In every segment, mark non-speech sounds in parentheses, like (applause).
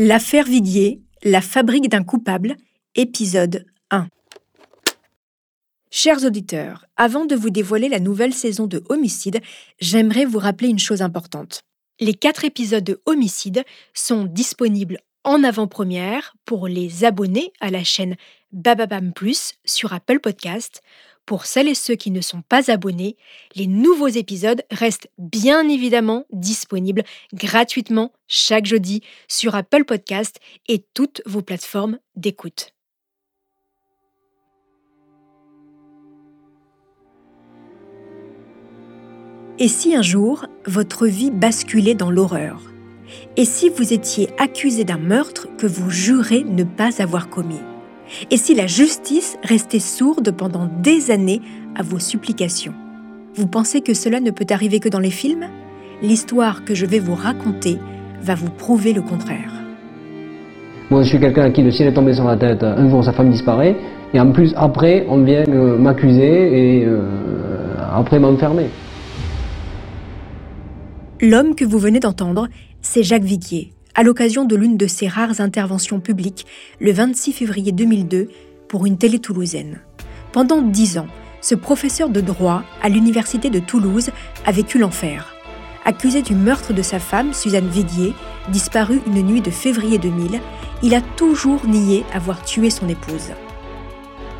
L'affaire Viguier, la fabrique d'un coupable, épisode 1. Chers auditeurs, avant de vous dévoiler la nouvelle saison de Homicide, j'aimerais vous rappeler une chose importante. Les quatre épisodes de Homicide sont disponibles en avant-première pour les abonnés à la chaîne Bababam Plus sur Apple Podcast pour celles et ceux qui ne sont pas abonnés, les nouveaux épisodes restent bien évidemment disponibles gratuitement chaque jeudi sur Apple Podcast et toutes vos plateformes d'écoute. Et si un jour, votre vie basculait dans l'horreur? Et si vous étiez accusé d'un meurtre que vous jurez ne pas avoir commis? Et si la justice restait sourde pendant des années à vos supplications Vous pensez que cela ne peut arriver que dans les films? L'histoire que je vais vous raconter va vous prouver le contraire. Moi, je suis quelqu'un à qui le ciel est tombé sur la tête. Un jour, sa femme disparaît. Et en plus, après, on vient euh, m'accuser et euh, après m'enfermer. L'homme que vous venez d'entendre, c'est Jacques Viguier, à l'occasion de l'une de ses rares interventions publiques le 26 février 2002 pour une télé toulousaine. Pendant dix ans, ce professeur de droit à l'université de Toulouse a vécu l'enfer. Accusé du meurtre de sa femme, Suzanne Viguier, disparue une nuit de février 2000, il a toujours nié avoir tué son épouse.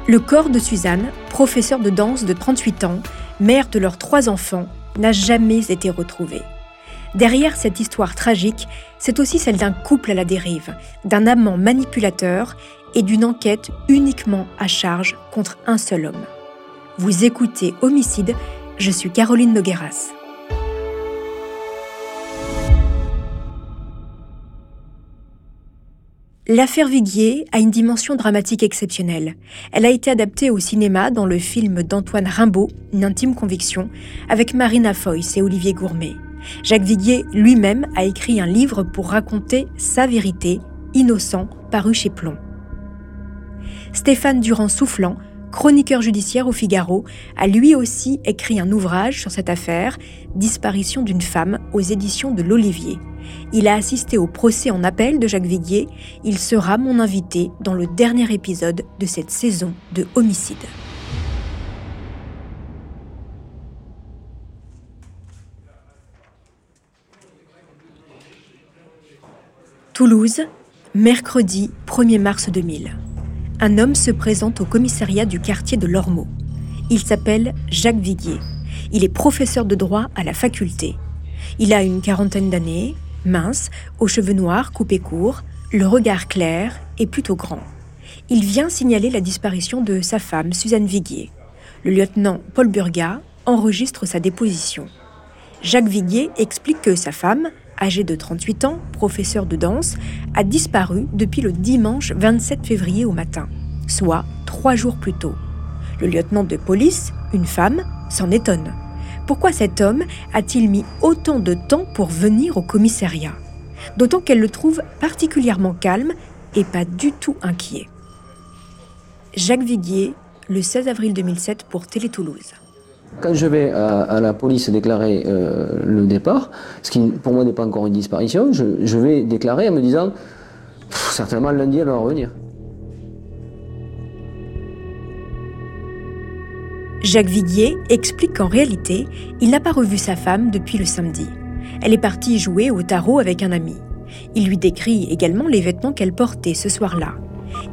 Le corps de Suzanne, professeur de danse de 38 ans, mère de leurs trois enfants, n'a jamais été retrouvé. Derrière cette histoire tragique, c'est aussi celle d'un couple à la dérive, d'un amant manipulateur et d'une enquête uniquement à charge contre un seul homme. Vous écoutez Homicide, je suis Caroline Nogueras. L'affaire Viguier a une dimension dramatique exceptionnelle. Elle a été adaptée au cinéma dans le film d'Antoine Rimbaud, Une intime conviction, avec Marina Foïs et Olivier Gourmet. Jacques Viguier lui-même a écrit un livre pour raconter sa vérité, Innocent, paru chez Plomb. Stéphane Durand-Soufflant, chroniqueur judiciaire au Figaro, a lui aussi écrit un ouvrage sur cette affaire, Disparition d'une femme, aux éditions de l'Olivier. Il a assisté au procès en appel de Jacques Viguier. Il sera mon invité dans le dernier épisode de cette saison de Homicide. Toulouse, mercredi 1er mars 2000. Un homme se présente au commissariat du quartier de Lormeau. Il s'appelle Jacques Viguier. Il est professeur de droit à la faculté. Il a une quarantaine d'années, mince, aux cheveux noirs coupés courts, le regard clair et plutôt grand. Il vient signaler la disparition de sa femme, Suzanne Viguier. Le lieutenant Paul Burga enregistre sa déposition. Jacques Viguier explique que sa femme, âgé de 38 ans, professeur de danse, a disparu depuis le dimanche 27 février au matin, soit trois jours plus tôt. Le lieutenant de police, une femme, s'en étonne. Pourquoi cet homme a-t-il mis autant de temps pour venir au commissariat? D'autant qu'elle le trouve particulièrement calme et pas du tout inquiet. Jacques Viguier, le 16 avril 2007 pour Télé Toulouse. Quand je vais à, la police déclarer euh, le départ, ce qui pour moi n'est pas encore une disparition, je, vais déclarer en me disant certainement lundi elle va revenir. Jacques Viguier explique qu'en réalité, il n'a pas revu sa femme depuis le samedi. Elle est partie jouer au tarot avec un ami. Il lui décrit également les vêtements qu'elle portait ce soir-là.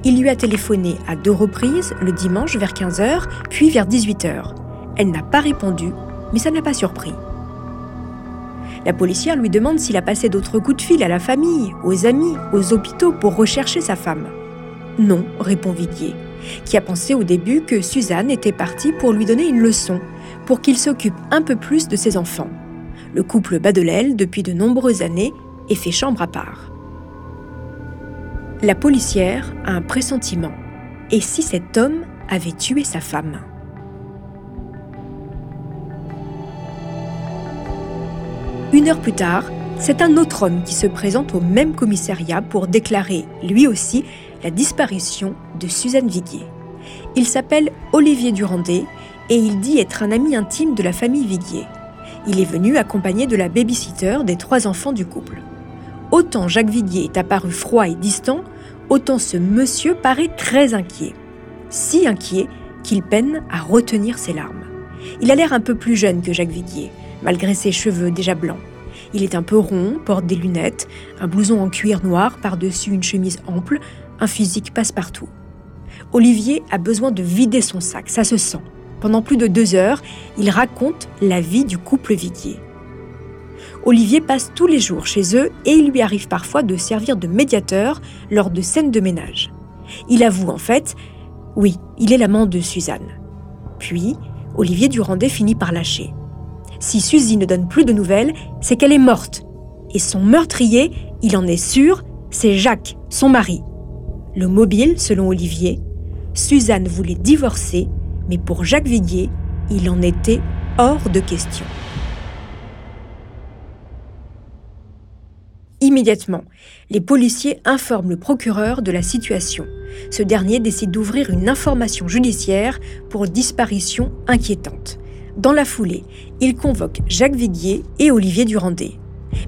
Il lui a téléphoné à deux reprises, le dimanche vers 15h, puis vers 18h. Elle n'a pas répondu, mais ça n'a pas surpris. La policière lui demande s'il a passé d'autres coups de fil à la famille, aux amis, aux hôpitaux pour rechercher sa femme. Non, répond Viguier, qui a pensé au début que Suzanne était partie pour lui donner une leçon, pour qu'il s'occupe un peu plus de ses enfants. Le couple bat de l'aile depuis de nombreuses années et fait chambre à part. La policière a un pressentiment. Et si cet homme avait tué sa femme? Une heure plus tard, c'est un autre homme qui se présente au même commissariat pour déclarer, lui aussi, la disparition de Suzanne Viguier. Il s'appelle Olivier Durandet et il dit être un ami intime de la famille Viguier. Il est venu accompagné de la babysitter des trois enfants du couple. autant Jacques Viguier est apparu froid et distant, autant ce monsieur paraît très inquiet. Si inquiet qu'il peine à retenir ses larmes. Il a l'air un peu plus jeune que Jacques Viguier, malgré ses cheveux déjà blancs. Il est un peu rond, porte des lunettes, un blouson en cuir noir par-dessus une chemise ample, un physique passe-partout. Olivier a besoin de vider son sac, ça se sent. Pendant plus de deux heures, il raconte la vie du couple Viguier. Olivier passe tous les jours chez eux et il lui arrive parfois de servir de médiateur lors de scènes de ménage. Il avoue en fait, oui, il est l'amant de Suzanne. Puis, Olivier Durandé finit par lâcher. Si Suzy ne donne plus de nouvelles, c'est qu'elle est morte. Et son meurtrier, il en est sûr, c'est Jacques, son mari. Le mobile, selon Olivier, Suzanne voulait divorcer, mais pour Jacques Viguier, il en était hors de question. Immédiatement, les policiers informent le procureur de la situation. Ce dernier décide d'ouvrir une information judiciaire pour disparition inquiétante. Dans la foulée, il convoque Jacques Viguier et Olivier Durandé.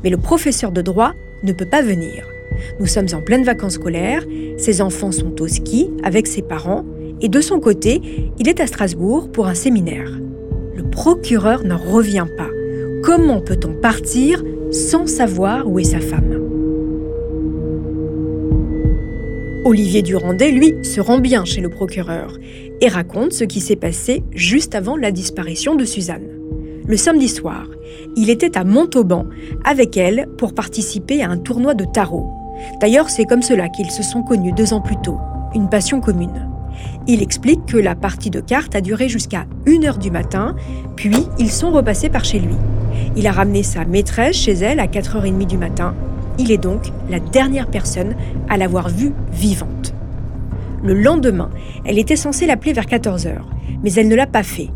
Mais le professeur de droit ne peut pas venir. Nous sommes en pleine vacances scolaires, ses enfants sont au ski avec ses parents, et de son côté, il est à Strasbourg pour un séminaire. Le procureur n'en revient pas. Comment peut-on partir sans savoir où est sa femme? Olivier Durandé, lui, se rend bien chez le procureur et raconte ce qui s'est passé juste avant la disparition de Suzanne. Le samedi soir, il était à Montauban avec elle pour participer à un tournoi de tarot. D'ailleurs, c'est comme cela qu'ils se sont connus deux ans plus tôt, une passion commune. Il explique que la partie de cartes a duré jusqu'à 1h du matin, puis ils sont repassés par chez lui. Il a ramené sa maîtresse chez elle à 4h30 du matin. Il est donc la dernière personne à l'avoir vue vivante. Le lendemain, elle était censée l'appeler vers 14h, mais elle ne l'a pas fait.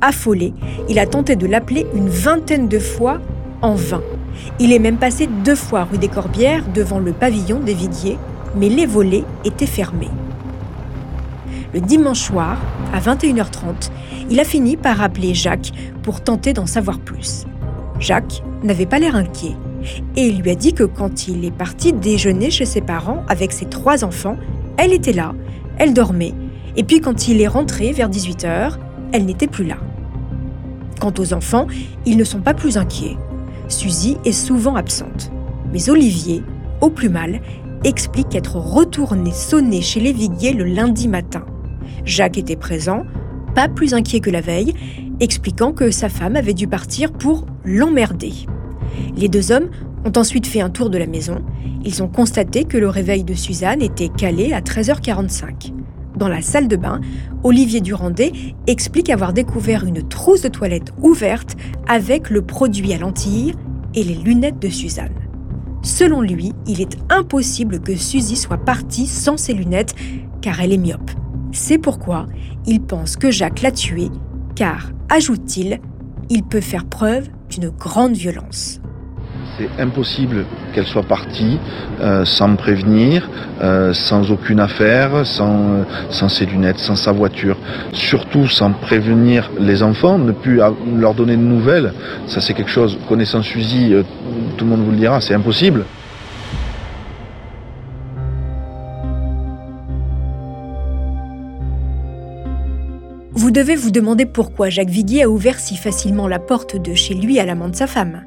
Affolé, il a tenté de l'appeler une vingtaine de fois en vain. Il est même passé deux fois rue des Corbières devant le pavillon des Vidiers, mais les volets étaient fermés. Le dimanche soir, à 21h30, il a fini par appeler Jacques pour tenter d'en savoir plus. Jacques n'avait pas l'air inquiet et il lui a dit que quand il est parti déjeuner chez ses parents avec ses trois enfants, elle était là, elle dormait, et puis quand il est rentré vers 18h, elle n'était plus là. Quant aux enfants, ils ne sont pas plus inquiets. Suzy est souvent absente. Mais Olivier, au plus mal, explique être retourné sonner chez les le lundi matin. Jacques était présent, pas plus inquiet que la veille, expliquant que sa femme avait dû partir pour l'emmerder. Les deux hommes ont ensuite fait un tour de la maison. Ils ont constaté que le réveil de Suzanne était calé à 13h45. Dans la salle de bain, Olivier Durandé explique avoir découvert une trousse de toilette ouverte avec le produit à lentilles et les lunettes de Suzanne. Selon lui, il est impossible que Suzy soit partie sans ses lunettes car elle est myope. C'est pourquoi il pense que Jacques l'a tuée car, ajoute-t-il, il peut faire preuve d'une grande violence. C'est impossible qu'elle soit partie euh, sans me prévenir, euh, sans aucune affaire, sans, sans ses lunettes, sans sa voiture. Surtout sans prévenir les enfants, ne plus leur donner de nouvelles. Ça c'est quelque chose, connaissant Suzy, euh, tout le monde vous le dira, c'est impossible. Vous devez vous demander pourquoi Jacques Viguier a ouvert si facilement la porte de chez lui à l'amant de sa femme.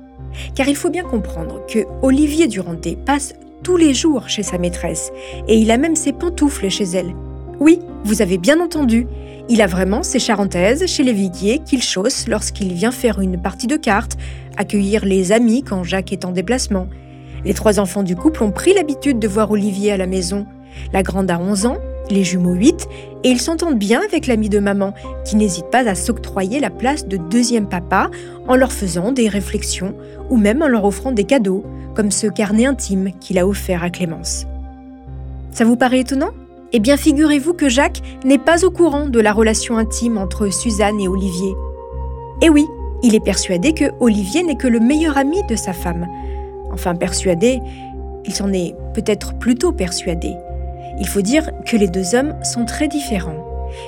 Car il faut bien comprendre que Olivier Duranté passe tous les jours chez sa maîtresse et il a même ses pantoufles chez elle. Oui, vous avez bien entendu, il a vraiment ses charentaises chez les Viguier qu'il chausse lorsqu'il vient faire une partie de cartes, accueillir les amis quand Jacques est en déplacement. Les trois enfants du couple ont pris l'habitude de voir Olivier à la maison. La grande a 11 ans, les jumeaux 8, et ils s'entendent bien avec l'ami de maman, qui n'hésite pas à s'octroyer la place de deuxième papa en leur faisant des réflexions ou même en leur offrant des cadeaux, comme ce carnet intime qu'il a offert à Clémence. Ça vous paraît étonnant? Eh bien, figurez-vous que Jacques n'est pas au courant de la relation intime entre Suzanne et Olivier. Eh oui, il est persuadé que Olivier n'est que le meilleur ami de sa femme. Enfin, persuadé, il s'en est peut-être plutôt persuadé. Il faut dire que les deux hommes sont très différents.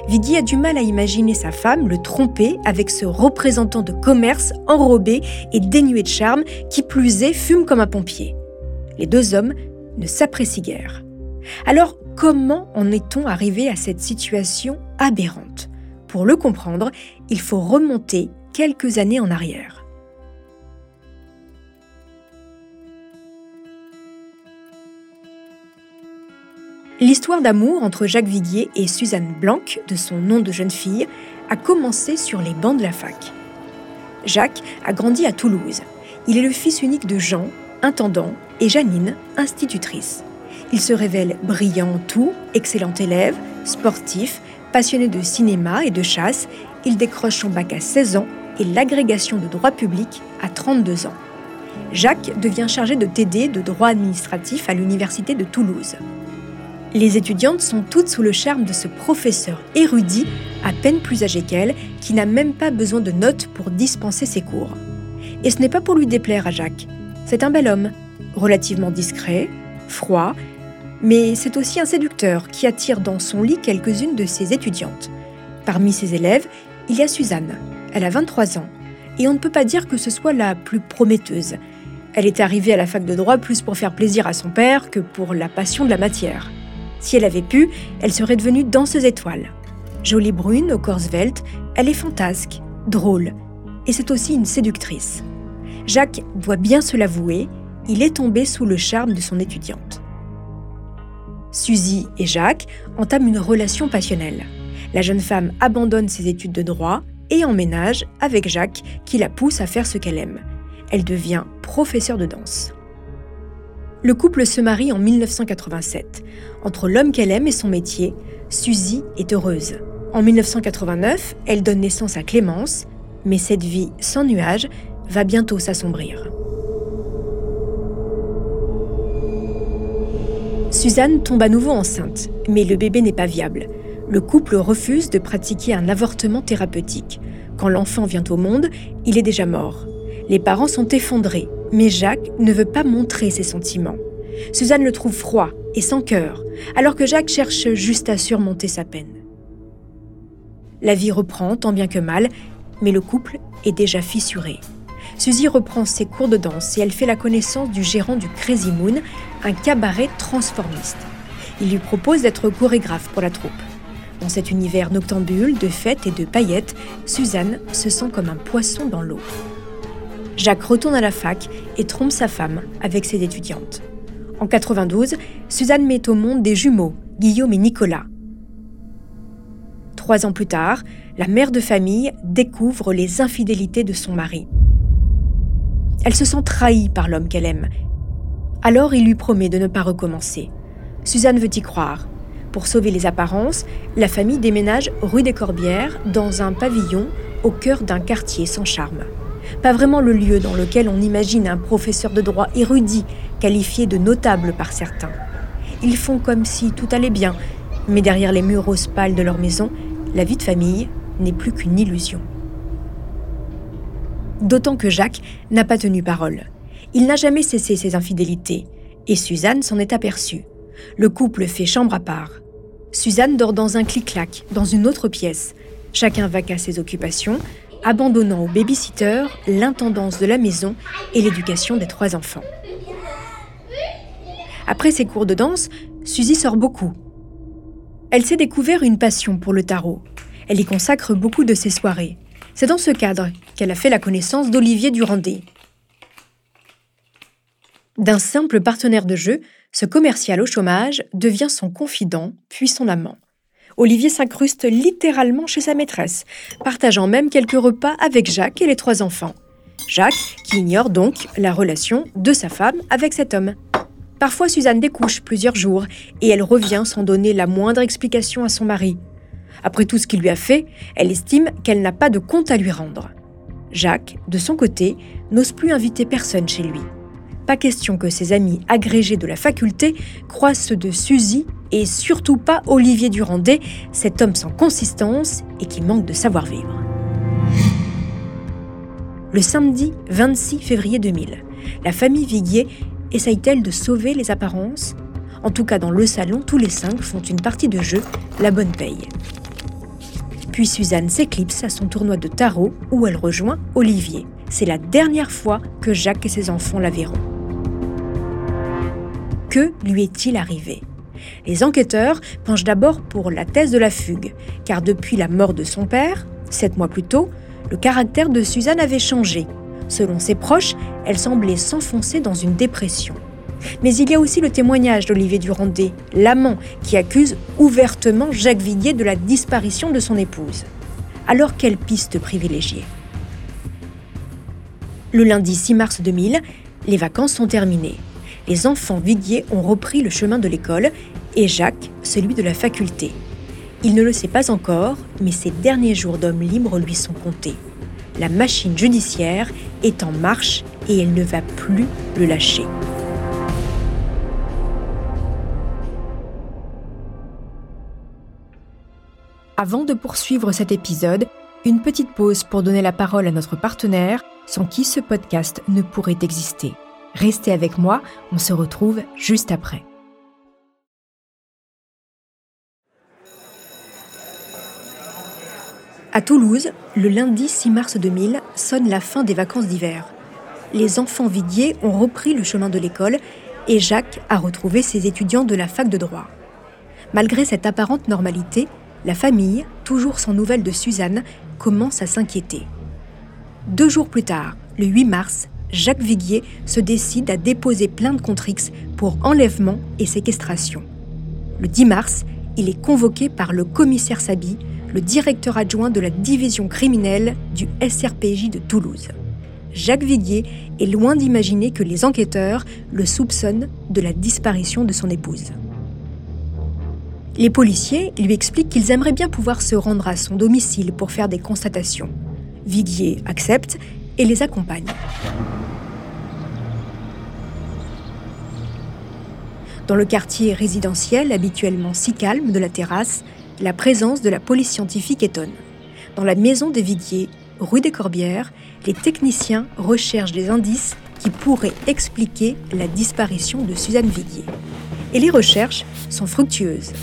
Viggy a du mal à imaginer sa femme le tromper avec ce représentant de commerce enrobé et dénué de charme qui plus est fume comme un pompier. Les deux hommes ne s'apprécient guère. Alors, comment en est-on arrivé à cette situation aberrante? Pour le comprendre, il faut remonter quelques années en arrière. L'histoire d'amour entre Jacques Viguier et Suzanne Blanc, de son nom de jeune fille, a commencé sur les bancs de la fac. Jacques a grandi à Toulouse. Il est le fils unique de Jean, intendant, et Janine, institutrice. Il se révèle brillant en tout, excellent élève, sportif, passionné de cinéma et de chasse. Il décroche son bac à 16 ans et l'agrégation de droit public à 32 ans. Jacques devient chargé de TD de droit administratif à l'Université de Toulouse. Les étudiantes sont toutes sous le charme de ce professeur érudit, à peine plus âgé qu'elle, qui n'a même pas besoin de notes pour dispenser ses cours. Et ce n'est pas pour lui déplaire à Jacques. C'est un bel homme, relativement discret, froid, mais c'est aussi un séducteur qui attire dans son lit quelques-unes de ses étudiantes. Parmi ses élèves, il y a Suzanne. Elle a 23 ans, et on ne peut pas dire que ce soit la plus prometteuse. Elle est arrivée à la fac de droit plus pour faire plaisir à son père que pour la passion de la matière. Si elle avait pu, elle serait devenue danseuse étoile. Jolie brune, au corps svelte, elle est fantasque, drôle, et c'est aussi une séductrice. Jacques doit bien se l'avouer, il est tombé sous le charme de son étudiante. Suzy et Jacques entament une relation passionnelle. La jeune femme abandonne ses études de droit et emménage avec Jacques qui la pousse à faire ce qu'elle aime. Elle devient professeure de danse. Le couple se marie en 1987. Entre l'homme qu'elle aime et son métier, Suzy est heureuse. En 1989, elle donne naissance à Clémence, mais cette vie sans nuages va bientôt s'assombrir. Suzanne tombe à nouveau enceinte, mais le bébé n'est pas viable. Le couple refuse de pratiquer un avortement thérapeutique. Quand l'enfant vient au monde, il est déjà mort. Les parents sont effondrés mais Jacques ne veut pas montrer ses sentiments. Suzanne le trouve froid et sans cœur, alors que Jacques cherche juste à surmonter sa peine. La vie reprend tant bien que mal, mais le couple est déjà fissuré. Suzy reprend ses cours de danse et elle fait la connaissance du gérant du Crazy Moon, un cabaret transformiste. Il lui propose d'être chorégraphe pour la troupe. Dans cet univers noctambule de fêtes et de paillettes, Suzanne se sent comme un poisson dans l'eau. Jacques retourne à la fac et trompe sa femme avec ses étudiantes. En 92, Suzanne met au monde des jumeaux, Guillaume et Nicolas. Trois ans plus tard, la mère de famille découvre les infidélités de son mari. Elle se sent trahie par l'homme qu'elle aime. Alors il lui promet de ne pas recommencer. Suzanne veut y croire. Pour sauver les apparences, la famille déménage rue des Corbières dans un pavillon au cœur d'un quartier sans charme pas vraiment le lieu dans lequel on imagine un professeur de droit érudit, qualifié de notable par certains. Ils font comme si tout allait bien, mais derrière les murs rose pâles de leur maison, la vie de famille n'est plus qu'une illusion. D'autant que Jacques n'a pas tenu parole. Il n'a jamais cessé ses infidélités, et Suzanne s'en est aperçue. Le couple fait chambre à part. Suzanne dort dans un clic-clac, dans une autre pièce. Chacun va qu'à ses occupations, abandonnant au babysitter l'intendance de la maison et l'éducation des trois enfants. Après ses cours de danse, Suzy sort beaucoup. Elle s'est découvert une passion pour le tarot. Elle y consacre beaucoup de ses soirées. C'est dans ce cadre qu'elle a fait la connaissance d'Olivier Durandé. D'un simple partenaire de jeu, ce commercial au chômage devient son confident, puis son amant. Olivier s'incruste littéralement chez sa maîtresse, partageant même quelques repas avec Jacques et les trois enfants. Jacques, qui ignore donc la relation de sa femme avec cet homme. Parfois, Suzanne découche plusieurs jours et elle revient sans donner la moindre explication à son mari. Après tout ce qu'il lui a fait, elle estime qu'elle n'a pas de compte à lui rendre. Jacques, de son côté, n'ose plus inviter personne chez lui. Pas question que ses amis agrégés de la faculté croisent ceux de Suzy et surtout pas Olivier Durandé, cet homme sans consistance et qui manque de savoir-vivre. Le samedi 26 février 2000, la famille Viguier essaye-t-elle de sauver les apparences? En tout cas, dans le salon, tous les cinq font une partie de jeu, la bonne paye. Puis Suzanne s'éclipse à son tournoi de tarot où elle rejoint Olivier. C'est la dernière fois que Jacques et ses enfants la verront. Que lui est-il arrivé? Les enquêteurs penchent d'abord pour la thèse de la fugue, car depuis la mort de son père, sept mois plus tôt, le caractère de Suzanne avait changé. Selon ses proches, elle semblait s'enfoncer dans une dépression. Mais il y a aussi le témoignage d'Olivier Durandet, l'amant, qui accuse ouvertement Jacques Villiers de la disparition de son épouse. Alors quelle piste privilégier? Le lundi 6 mars 2000, les vacances sont terminées. Les enfants Villiers ont repris le chemin de l'école et Jacques celui de la faculté. Il ne le sait pas encore, mais ses derniers jours d'homme libre lui sont comptés. La machine judiciaire est en marche et elle ne va plus le lâcher. Avant de poursuivre cet épisode, une petite pause pour donner la parole à notre partenaire, sans qui ce podcast ne pourrait exister. Restez avec moi, on se retrouve juste après. À Toulouse, le lundi 6 mars 2000 sonne la fin des vacances d'hiver. Les enfants Vidier ont repris le chemin de l'école et Jacques a retrouvé ses étudiants de la fac de droit. Malgré cette apparente normalité, la famille, toujours sans nouvelles de Suzanne, commence à s'inquiéter. Deux jours plus tard, le 8 mars, Jacques Viguier se décide à déposer plainte contre X pour enlèvement et séquestration. Le 10 mars, il est convoqué par le commissaire Sabi, le directeur adjoint de la division criminelle du SRPJ de Toulouse. Jacques Viguier est loin d'imaginer que les enquêteurs le soupçonnent de la disparition de son épouse. Les policiers lui expliquent qu'ils aimeraient bien pouvoir se rendre à son domicile pour faire des constatations. Viguier accepte et les accompagne. Dans le quartier résidentiel habituellement si calme de la terrasse, la présence de la police scientifique étonne. Dans la maison des Viguiers, rue des Corbières, les techniciens recherchent des indices qui pourraient expliquer la disparition de Suzanne Viguier. Et les recherches sont fructueuses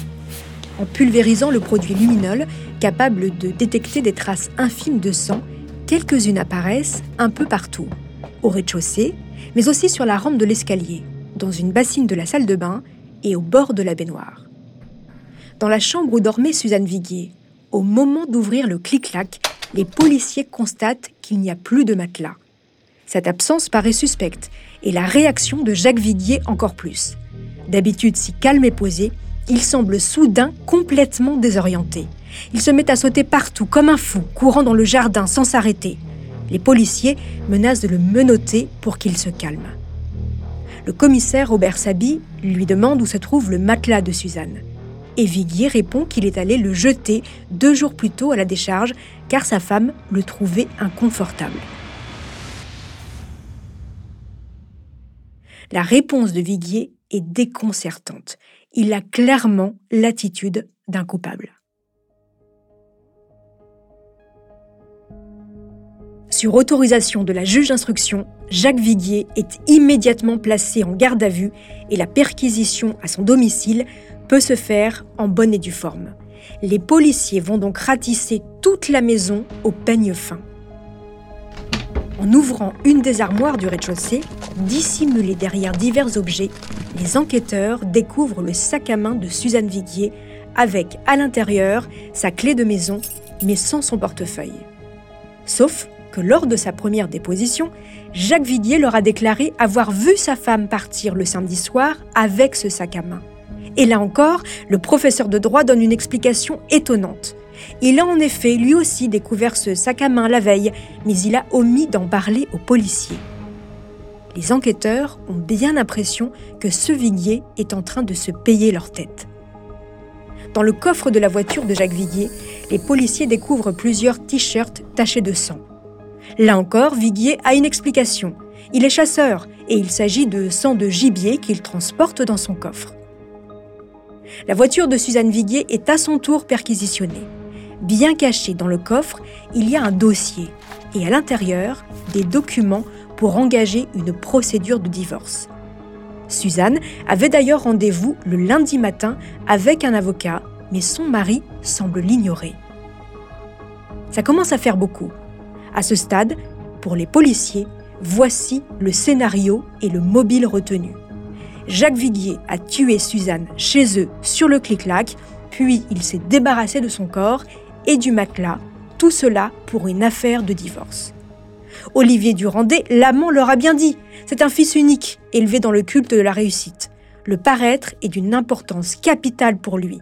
en pulvérisant le produit luminol capable de détecter des traces infimes de sang, quelques-unes apparaissent un peu partout, au rez-de-chaussée, mais aussi sur la rampe de l'escalier, dans une bassine de la salle de bain et au bord de la baignoire. Dans la chambre où dormait Suzanne Viguier, au moment d'ouvrir le clic-clac, les policiers constatent qu'il n'y a plus de matelas. Cette absence paraît suspecte, et la réaction de Jacques Viguier encore plus. D'habitude si calme et posé, il semble soudain complètement désorienté. Il se met à sauter partout comme un fou, courant dans le jardin sans s'arrêter. Les policiers menacent de le menotter pour qu'il se calme. Le commissaire Robert Sabi lui demande où se trouve le matelas de Suzanne. Et Viguier répond qu'il est allé le jeter deux jours plus tôt à la décharge car sa femme le trouvait inconfortable. La réponse de Viguier est déconcertante il a clairement l'attitude d'un coupable. Sur autorisation de la juge d'instruction, Jacques Viguier est immédiatement placé en garde à vue et la perquisition à son domicile peut se faire en bonne et due forme. Les policiers vont donc ratisser toute la maison au peigne fin. En ouvrant une des armoires du rez-de-chaussée, dissimulée derrière divers objets, les enquêteurs découvrent le sac à main de Suzanne Viguier avec à l'intérieur sa clé de maison, mais sans son portefeuille. Sauf que lors de sa première déposition, Jacques Viguier leur a déclaré avoir vu sa femme partir le samedi soir avec ce sac à main. Et là encore, le professeur de droit donne une explication étonnante. Il a en effet lui aussi découvert ce sac à main la veille, mais il a omis d'en parler aux policiers. Les enquêteurs ont bien l'impression que ce Viguier est en train de se payer leur tête. Dans le coffre de la voiture de Jacques Viguier, les policiers découvrent plusieurs t-shirts tachés de sang. Là encore, Viguier a une explication. Il est chasseur et il s'agit de sang de gibier qu'il transporte dans son coffre. La voiture de Suzanne Viguier est à son tour perquisitionnée. Bien caché dans le coffre, il y a un dossier et à l'intérieur, des documents pour engager une procédure de divorce. Suzanne avait d'ailleurs rendez-vous le lundi matin avec un avocat, mais son mari semble l'ignorer. Ça commence à faire beaucoup. À ce stade, pour les policiers, voici le scénario et le mobile retenu. Jacques Viguier a tué Suzanne chez eux sur le clic-clac, puis il s'est débarrassé de son corps et du matelas, tout cela pour une affaire de divorce. Olivier Durandet, l'amant, leur a bien dit. C'est un fils unique, élevé dans le culte de la réussite. Le paraître est d'une importance capitale pour lui.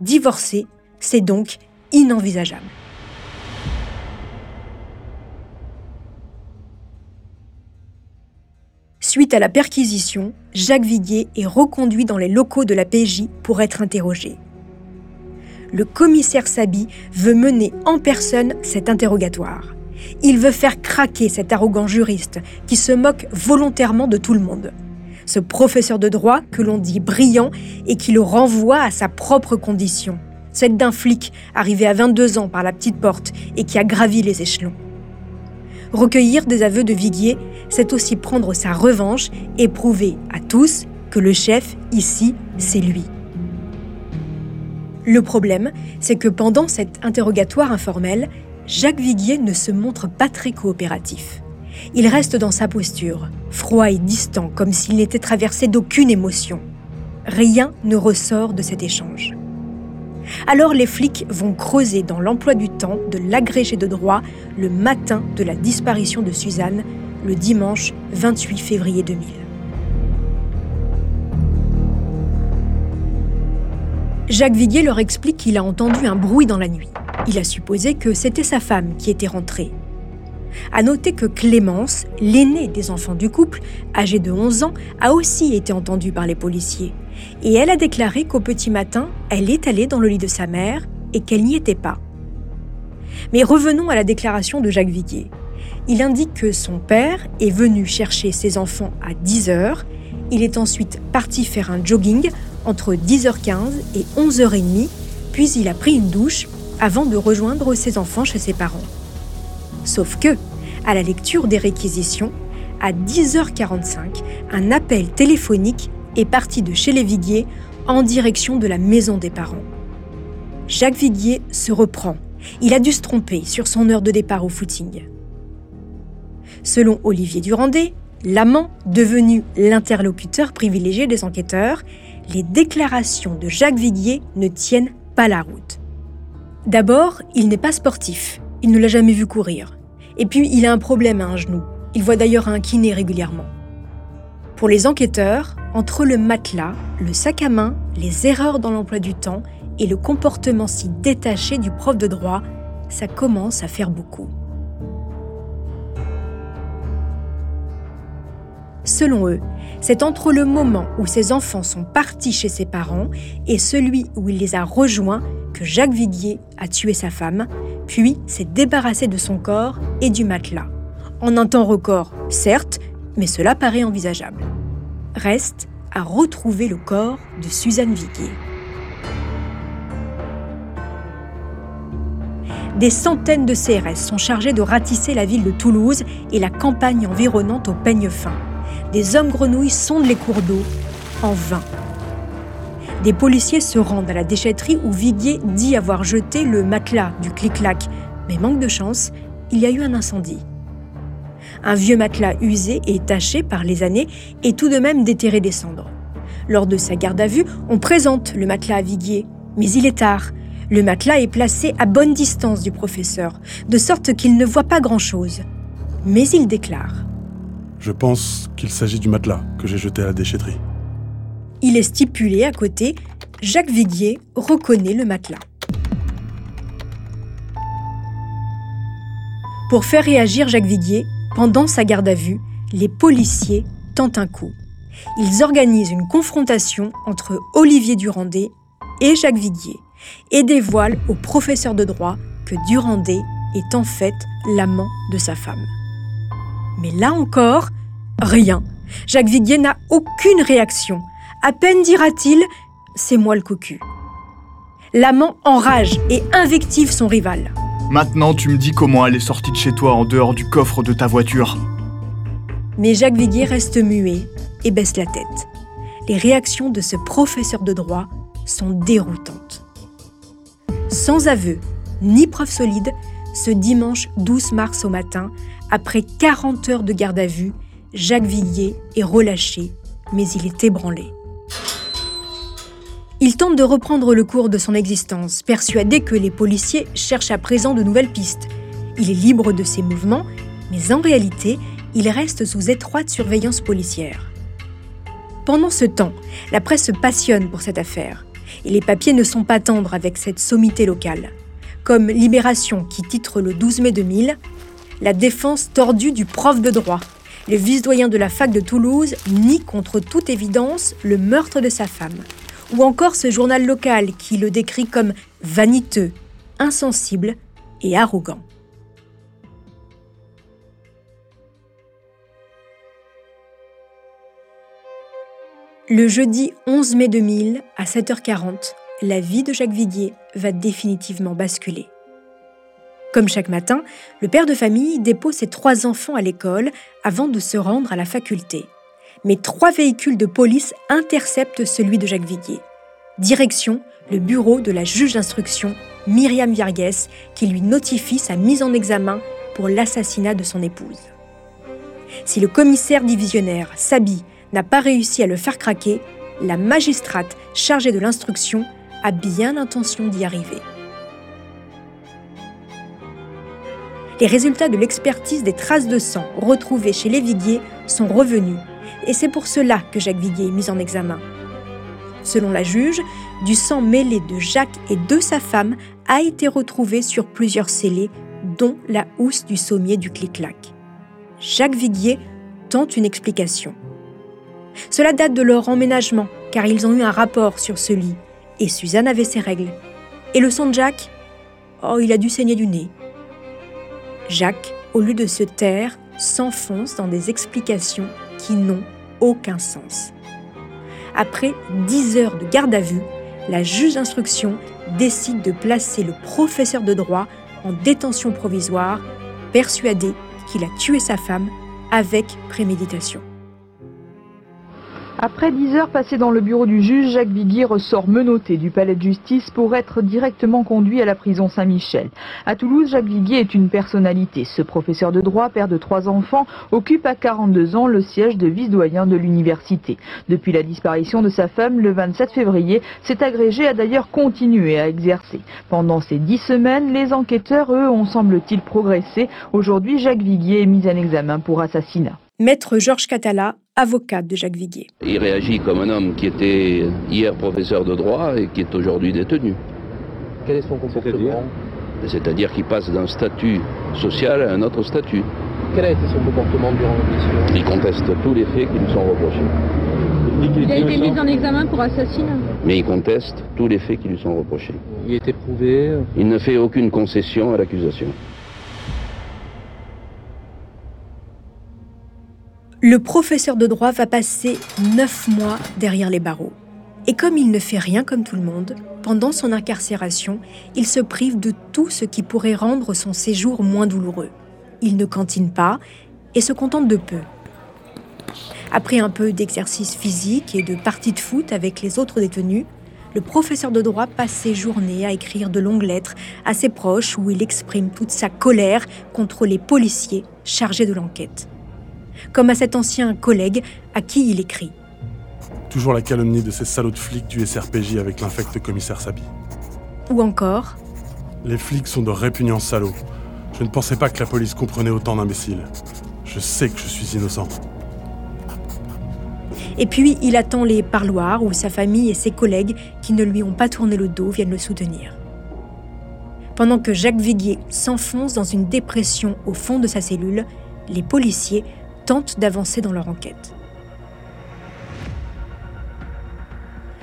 Divorcer, c'est donc inenvisageable. Suite à la perquisition, Jacques Viguier est reconduit dans les locaux de la PJ pour être interrogé. Le commissaire Sabi veut mener en personne cet interrogatoire. Il veut faire craquer cet arrogant juriste qui se moque volontairement de tout le monde. Ce professeur de droit que l'on dit brillant et qui le renvoie à sa propre condition, celle d'un flic arrivé à 22 ans par la petite porte et qui a gravi les échelons. Recueillir des aveux de Viguier, c'est aussi prendre sa revanche et prouver à tous que le chef, ici, c'est lui. Le problème, c'est que pendant cet interrogatoire informel, Jacques Viguier ne se montre pas très coopératif. Il reste dans sa posture, froid et distant, comme s'il n'était traversé d'aucune émotion. Rien ne ressort de cet échange. Alors les flics vont creuser dans l'emploi du temps de l'agrégé de droit le matin de la disparition de Suzanne, le dimanche 28 février 2000. Jacques Viguier leur explique qu'il a entendu un bruit dans la nuit. Il a supposé que c'était sa femme qui était rentrée. À noter que Clémence, l'aînée des enfants du couple, âgée de 11 ans, a aussi été entendue par les policiers. Et elle a déclaré qu'au petit matin, elle est allée dans le lit de sa mère et qu'elle n'y était pas. Mais revenons à la déclaration de Jacques Viguier. Il indique que son père est venu chercher ses enfants à 10h. Il est ensuite parti faire un jogging entre 10h15 et 11h30, puis il a pris une douche avant de rejoindre ses enfants chez ses parents. Sauf que, à la lecture des réquisitions, à 10h45, un appel téléphonique est parti de chez les Viguier en direction de la maison des parents. Jacques Viguier se reprend. Il a dû se tromper sur son heure de départ au footing. Selon Olivier Durandet, l'amant, devenu l'interlocuteur privilégié des enquêteurs, les déclarations de Jacques Viguier ne tiennent pas la route. D'abord, il n'est pas sportif. Il ne l'a jamais vu courir. Et puis, il a un problème à un genou. Il voit d'ailleurs un kiné régulièrement. Pour les enquêteurs, entre le matelas, le sac à main, les erreurs dans l'emploi du temps et le comportement si détaché du prof de droit, ça commence à faire beaucoup. Selon eux, c'est entre le moment où ses enfants sont partis chez ses parents et celui où il les a rejoints que Jacques Viguier a tué sa femme, puis s'est débarrassé de son corps et du matelas. En un temps record, certes, mais cela paraît envisageable. Reste à retrouver le corps de Suzanne Viguier. Des centaines de CRS sont chargés de ratisser la ville de Toulouse et la campagne environnante au peigne fin des hommes grenouilles sondent les cours d'eau en vain. Des policiers se rendent à la déchetterie où Viguier dit avoir jeté le matelas du clic-clac, mais manque de chance, il y a eu un incendie. Un vieux matelas usé et taché par les années est tout de même déterré des cendres. Lors de sa garde à vue, on présente le matelas à Viguier, mais il est tard. Le matelas est placé à bonne distance du professeur, de sorte qu'il ne voit pas grand-chose. Mais il déclare je pense qu'il s'agit du matelas que j'ai jeté à la déchetterie. Il est stipulé à côté Jacques Viguier reconnaît le matelas. Pour faire réagir Jacques Viguier, pendant sa garde à vue, les policiers tentent un coup. Ils organisent une confrontation entre Olivier Durandet et Jacques Viguier et dévoilent au professeur de droit que Durandet est en fait l'amant de sa femme. Mais là encore, rien. Jacques Viguier n'a aucune réaction. À peine dira-t-il C'est moi le cocu. L'amant enrage et invective son rival. Maintenant, tu me dis comment elle est sortie de chez toi en dehors du coffre de ta voiture. Mais Jacques Viguier reste muet et baisse la tête. Les réactions de ce professeur de droit sont déroutantes. Sans aveu ni preuve solide, ce dimanche 12 mars au matin, après 40 heures de garde à vue, Jacques Villiers est relâché mais il est ébranlé. Il tente de reprendre le cours de son existence, persuadé que les policiers cherchent à présent de nouvelles pistes. Il est libre de ses mouvements, mais en réalité, il reste sous étroite surveillance policière. Pendant ce temps, la presse se passionne pour cette affaire, et les papiers ne sont pas tendres avec cette sommité locale. Comme Libération qui titre le 12 mai 2000 La défense tordue du prof de droit. Le vice-doyen de la fac de Toulouse nie contre toute évidence le meurtre de sa femme. Ou encore ce journal local qui le décrit comme vaniteux, insensible et arrogant. Le jeudi 11 mai 2000, à 7h40, la vie de Jacques Viguier va définitivement basculer. Comme chaque matin, le père de famille dépose ses trois enfants à l'école avant de se rendre à la faculté. Mais trois véhicules de police interceptent celui de Jacques Viguier. Direction le bureau de la juge d'instruction Myriam Viergues qui lui notifie sa mise en examen pour l'assassinat de son épouse. Si le commissaire divisionnaire Sabi n'a pas réussi à le faire craquer, la magistrate chargée de l'instruction a bien l'intention d'y arriver. Les résultats de l'expertise des traces de sang retrouvées chez les Viguier sont revenus, et c'est pour cela que Jacques Viguier est mis en examen. Selon la juge, du sang mêlé de Jacques et de sa femme a été retrouvé sur plusieurs scellés, dont la housse du sommier du clic-clac. Jacques Viguier tente une explication. Cela date de leur emménagement, car ils ont eu un rapport sur ce lit, et Suzanne avait ses règles. Et le sang de Jacques? Oh, il a dû saigner du nez. Jacques, au lieu de se taire, s'enfonce dans des explications qui n'ont aucun sens. Après dix heures de garde à vue, la juge d'instruction décide de placer le professeur de droit en détention provisoire, persuadé qu'il a tué sa femme avec préméditation. Après dix heures passées dans le bureau du juge, Jacques Viguier ressort menotté du palais de justice pour être directement conduit à la prison Saint-Michel. À Toulouse, Jacques Viguier est une personnalité. Ce professeur de droit, père de trois enfants, occupe à 42 ans le siège de vice-doyen de l'université. Depuis la disparition de sa femme le 27 février, cet agrégé a d'ailleurs continué à exercer. Pendant ces dix semaines, les enquêteurs, eux, ont semble-t-il progressé. Aujourd'hui, Jacques Viguier est mis en examen pour assassinat. Maître Georges Catala, avocat de Jacques Viguier. Il réagit comme un homme qui était hier professeur de droit et qui est aujourd'hui détenu. Quel est son comportement? C'est-à-dire qu'il passe d'un statut social à un autre statut. Quel a été son comportement durant l'audition? Il conteste tous les faits qui lui sont reprochés. Il a été mis en examen pour assassinat. Mais il conteste tous les faits qui lui sont reprochés. Il est éprouvé Il ne fait aucune concession à l'accusation. Le professeur de droit va passer neuf mois derrière les barreaux. Et comme il ne fait rien comme tout le monde, pendant son incarcération, il se prive de tout ce qui pourrait rendre son séjour moins douloureux. Il ne cantine pas et se contente de peu. Après un peu d'exercice physique et de parties de foot avec les autres détenus, le professeur de droit passe ses journées à écrire de longues lettres à ses proches où il exprime toute sa colère contre les policiers chargés de l'enquête comme à cet ancien collègue à qui il écrit. Toujours la calomnie de ces salauds de flics du SRPJ avec l'infect commissaire Sabi. Ou encore Les flics sont de répugnants salauds. Je ne pensais pas que la police comprenait autant d'imbéciles. Je sais que je suis innocent. Et puis, il attend les parloirs où sa famille et ses collègues qui ne lui ont pas tourné le dos viennent le soutenir. Pendant que Jacques Viguier s'enfonce dans une dépression au fond de sa cellule, les policiers tentent d'avancer dans leur enquête.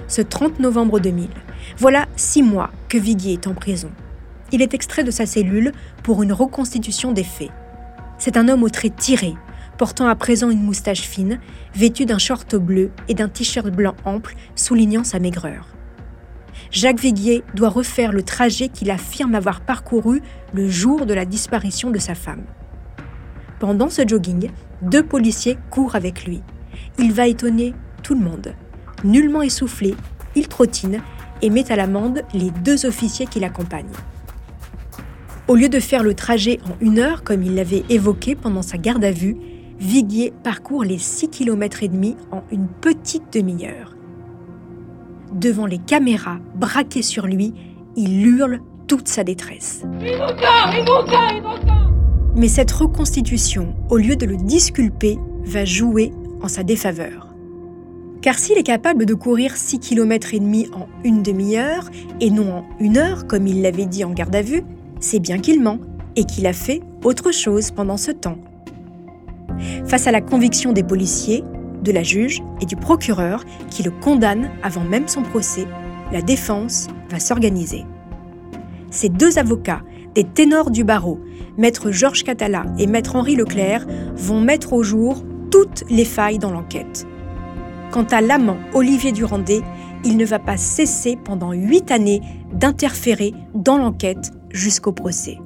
Ce 30 novembre 2000, voilà six mois que Viguier est en prison. Il est extrait de sa cellule pour une reconstitution des faits. C'est un homme aux traits tirés, portant à présent une moustache fine, vêtu d'un short bleu et d'un t-shirt blanc ample soulignant sa maigreur. Jacques Viguier doit refaire le trajet qu'il affirme avoir parcouru le jour de la disparition de sa femme. Pendant ce jogging, deux policiers courent avec lui. Il va étonner tout le monde. Nullement essoufflé, il trottine et met à l'amende les deux officiers qui l'accompagnent. Au lieu de faire le trajet en une heure comme il l'avait évoqué pendant sa garde à vue, Viguier parcourt les 6 km et demi en une petite demi-heure. Devant les caméras braquées sur lui, il hurle toute sa détresse. Mais cette reconstitution, au lieu de le disculper, va jouer en sa défaveur. Car s'il est capable de courir 6 km et demi en une demi-heure et non en une heure comme il l'avait dit en garde à vue, c'est bien qu'il ment et qu'il a fait autre chose pendant ce temps. Face à la conviction des policiers, de la juge et du procureur qui le condamnent avant même son procès, la défense va s'organiser. Ces deux avocats, des ténors du barreau, maître Georges Catala et maître Henri Leclerc, vont mettre au jour toutes les failles dans l'enquête. Quant à l'amant Olivier Durandé, il ne va pas cesser pendant huit années d'interférer dans l'enquête jusqu'au procès.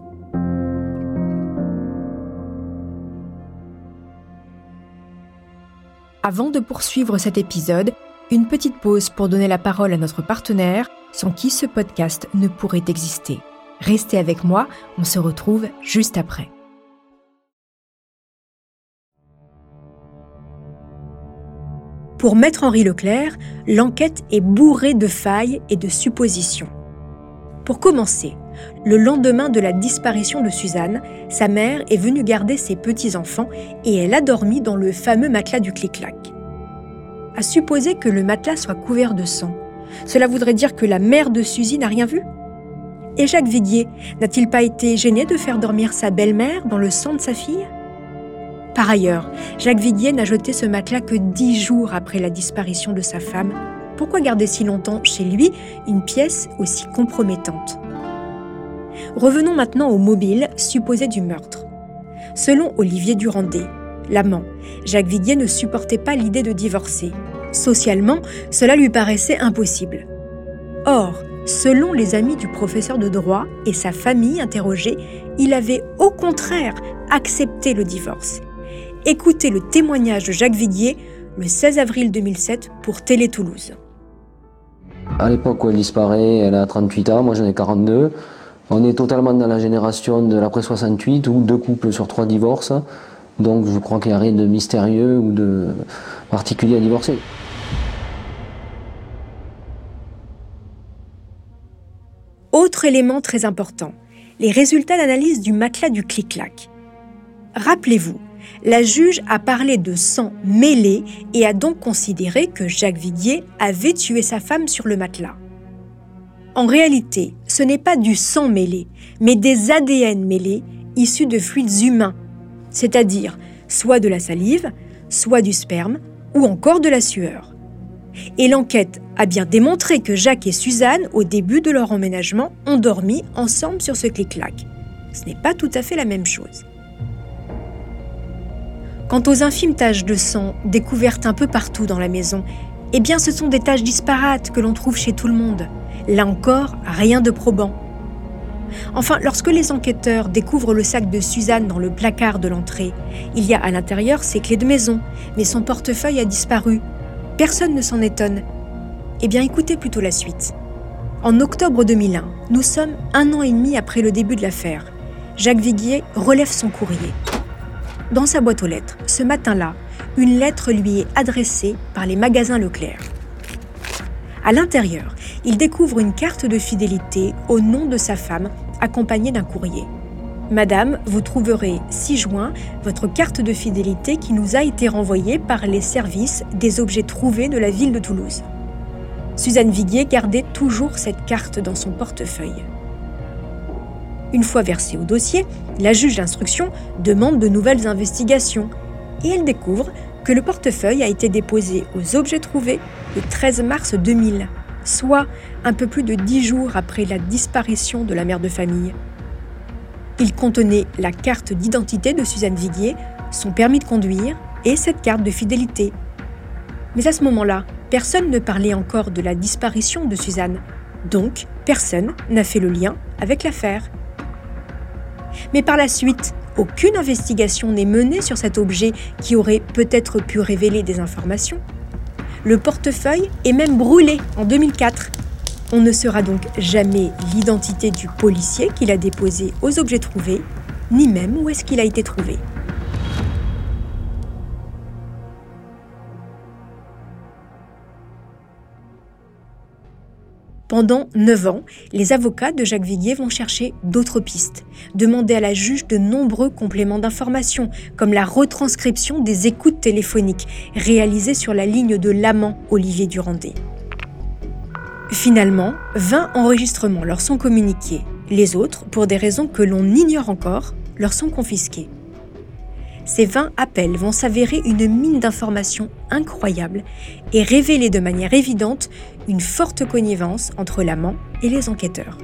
Avant de poursuivre cet épisode, une petite pause pour donner la parole à notre partenaire, sans qui ce podcast ne pourrait exister. Restez avec moi, on se retrouve juste après. Pour Maître Henri Leclerc, l'enquête est bourrée de failles et de suppositions. Pour commencer, le lendemain de la disparition de Suzanne, sa mère est venue garder ses petits-enfants et elle a dormi dans le fameux matelas du clic-clac. À supposer que le matelas soit couvert de sang, cela voudrait dire que la mère de Suzy n'a rien vu? Et Jacques Viguier n'a-t-il pas été gêné de faire dormir sa belle-mère dans le sang de sa fille? Par ailleurs, Jacques Viguier n'a jeté ce matelas que dix jours après la disparition de sa femme. Pourquoi garder si longtemps chez lui une pièce aussi compromettante? Revenons maintenant au mobile supposé du meurtre. Selon Olivier Durandé, l'amant, Jacques Viguier ne supportait pas l'idée de divorcer. Socialement, cela lui paraissait impossible. Or, selon les amis du professeur de droit et sa famille interrogée, il avait au contraire accepté le divorce. Écoutez le témoignage de Jacques Viguier le 16 avril 2007 pour Télé Toulouse. À l'époque où elle disparaît, elle a 38 ans, moi j'en ai 42. On est totalement dans la génération de l'après 68 où deux couples sur trois divorcent. Donc je crois qu'il n'y a rien de mystérieux ou de particulier à divorcer. Autre élément très important, les résultats d'analyse du matelas du clic-clac. Rappelez-vous, la juge a parlé de sang mêlé et a donc considéré que Jacques Viguier avait tué sa femme sur le matelas. En réalité, ce n'est pas du sang mêlé, mais des ADN mêlés issus de fluides humains, c'est-à-dire soit de la salive, soit du sperme, ou encore de la sueur. Et l'enquête a bien démontré que Jacques et Suzanne, au début de leur emménagement, ont dormi ensemble sur ce clic-clac. Ce n'est pas tout à fait la même chose. Quant aux infimes taches de sang découvertes un peu partout dans la maison, eh bien ce sont des taches disparates que l'on trouve chez tout le monde. Là encore, rien de probant. Enfin, lorsque les enquêteurs découvrent le sac de Suzanne dans le placard de l'entrée, il y a à l'intérieur ses clés de maison, mais son portefeuille a disparu. Personne ne s'en étonne. Eh bien, écoutez plutôt la suite. En octobre 2001, nous sommes un an et demi après le début de l'affaire. Jacques Viguier relève son courrier. Dans sa boîte aux lettres, ce matin-là, une lettre lui est adressée par les magasins Leclerc. À l'intérieur, il découvre une carte de fidélité au nom de sa femme, accompagnée d'un courrier. Madame, vous trouverez 6 juin votre carte de fidélité qui nous a été renvoyée par les services des objets trouvés de la ville de Toulouse. Suzanne Viguier gardait toujours cette carte dans son portefeuille. Une fois versée au dossier, la juge d'instruction demande de nouvelles investigations et elle découvre que le portefeuille a été déposé aux objets trouvés le 13 mars 2000, soit un peu plus de dix jours après la disparition de la mère de famille. Il contenait la carte d'identité de Suzanne Viguier, son permis de conduire et cette carte de fidélité. Mais à ce moment-là, personne ne parlait encore de la disparition de Suzanne, donc personne n'a fait le lien avec l'affaire. Mais par la suite, aucune investigation n'est menée sur cet objet qui aurait peut-être pu révéler des informations. Le portefeuille est même brûlé en 2004. On ne saura donc jamais l'identité du policier qui l'a déposé aux objets trouvés, ni même où est-ce qu'il a été trouvé. Pendant neuf ans, les avocats de Jacques Viguier vont chercher d'autres pistes, demander à la juge de nombreux compléments d'information, comme la retranscription des écoutes téléphoniques réalisées sur la ligne de l'amant Olivier Durandet. Finalement, 20 enregistrements leur sont communiqués. Les autres, pour des raisons que l'on ignore encore, leur sont confisqués. Ces 20 appels vont s'avérer une mine d'informations incroyable et révéler de manière évidente une forte connivence entre l'amant et les enquêteurs.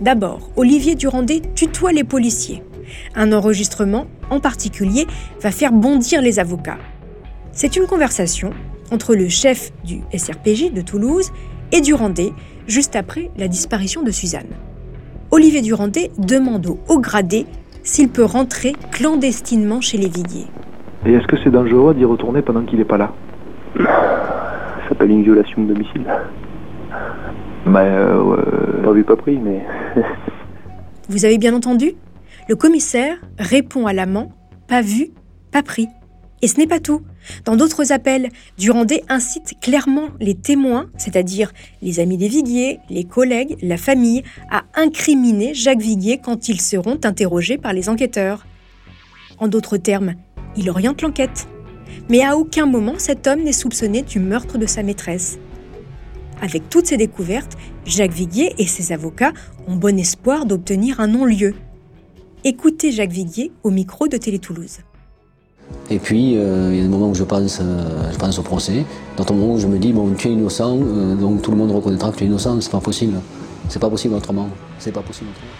D'abord, Olivier Durandet tutoie les policiers. Un enregistrement, en particulier, va faire bondir les avocats. C'est une conversation entre le chef du SRPJ de Toulouse et Durandet, juste après la disparition de Suzanne. Olivier Durandet demande au haut gradé s'il peut rentrer clandestinement chez les Viguiers. Et est-ce que c'est dangereux d'y retourner pendant qu'il n'est pas là? (clears throat) s'appelle une violation de domicile. Bah, euh, pas vu, pas pris, mais. (laughs) Vous avez bien entendu? Le commissaire répond à l'amant pas vu, pas pris. Et ce n'est pas tout. Dans d'autres appels, Durandet incite clairement les témoins, c'est-à-dire les amis des Viguiers, les collègues, la famille, à incriminer Jacques Viguier quand ils seront interrogés par les enquêteurs. En d'autres termes, il oriente l'enquête. Mais à aucun moment cet homme n'est soupçonné du meurtre de sa maîtresse. Avec toutes ces découvertes, Jacques Viguier et ses avocats ont bon espoir d'obtenir un non-lieu. Écoutez Jacques Viguier au micro de Télé Toulouse. Et puis, euh, il y a des moments où je pense, euh, je pense au procès, d'autres moments où je me dis, bon, tu es innocent, euh, donc tout le monde reconnaîtra que tu es innocent, c'est pas possible. C'est pas possible autrement. C'est pas possible autrement.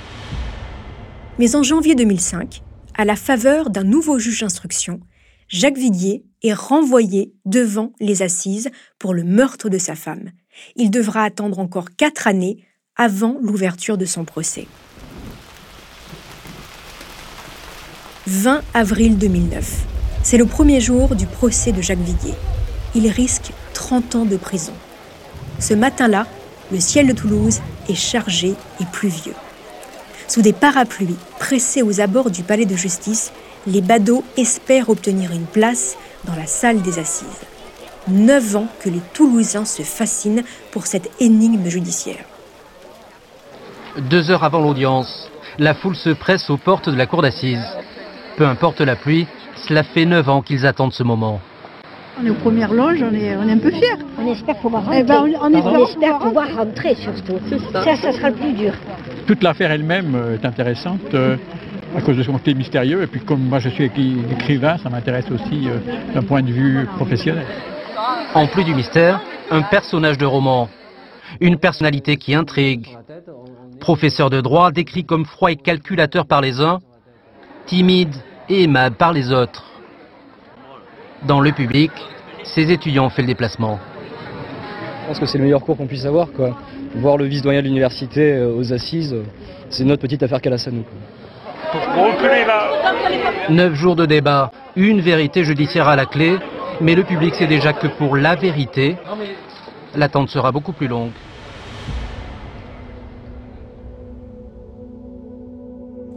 Mais en janvier 2005, à la faveur d'un nouveau juge d'instruction, Jacques Viguier est renvoyé devant les assises pour le meurtre de sa femme. Il devra attendre encore quatre années avant l'ouverture de son procès. 20 avril 2009. C'est le premier jour du procès de Jacques Viguier. Il risque 30 ans de prison. Ce matin-là, le ciel de Toulouse est chargé et pluvieux. Sous des parapluies pressés aux abords du palais de justice, les badauds espèrent obtenir une place dans la salle des assises. Neuf ans que les Toulousains se fascinent pour cette énigme judiciaire. Deux heures avant l'audience, la foule se presse aux portes de la cour d'assises. Peu importe la pluie, cela fait neuf ans qu'ils attendent ce moment. On est aux premières loges, on est, on est un peu fiers. On espère pouvoir Eh rentrer. ben, on- on espère on espère pouvoir rentrer surtout. ça. Ça, ça sera le plus dur. Toute l'affaire elle-même est intéressante euh, à cause de son côté mystérieux. Et puis comme moi je suis écri- écrivain, ça m'intéresse aussi euh, d'un point de vue professionnel. En plus du mystère, un personnage de roman. Une personnalité qui intrigue. Professeur de droit décrit comme froid et calculateur par les uns, timide et aimable par les autres. Dans le public, ses étudiants ont fait le déplacement. Je pense que c'est le meilleur cours qu'on puisse avoir. Quoi. Voir le vice-doyen de l'université euh, aux assises, c'est notre petite affaire qu'elle Neuf jours de débat, une vérité judiciaire à la clé, mais le public sait déjà que pour la vérité, l'attente sera beaucoup plus longue.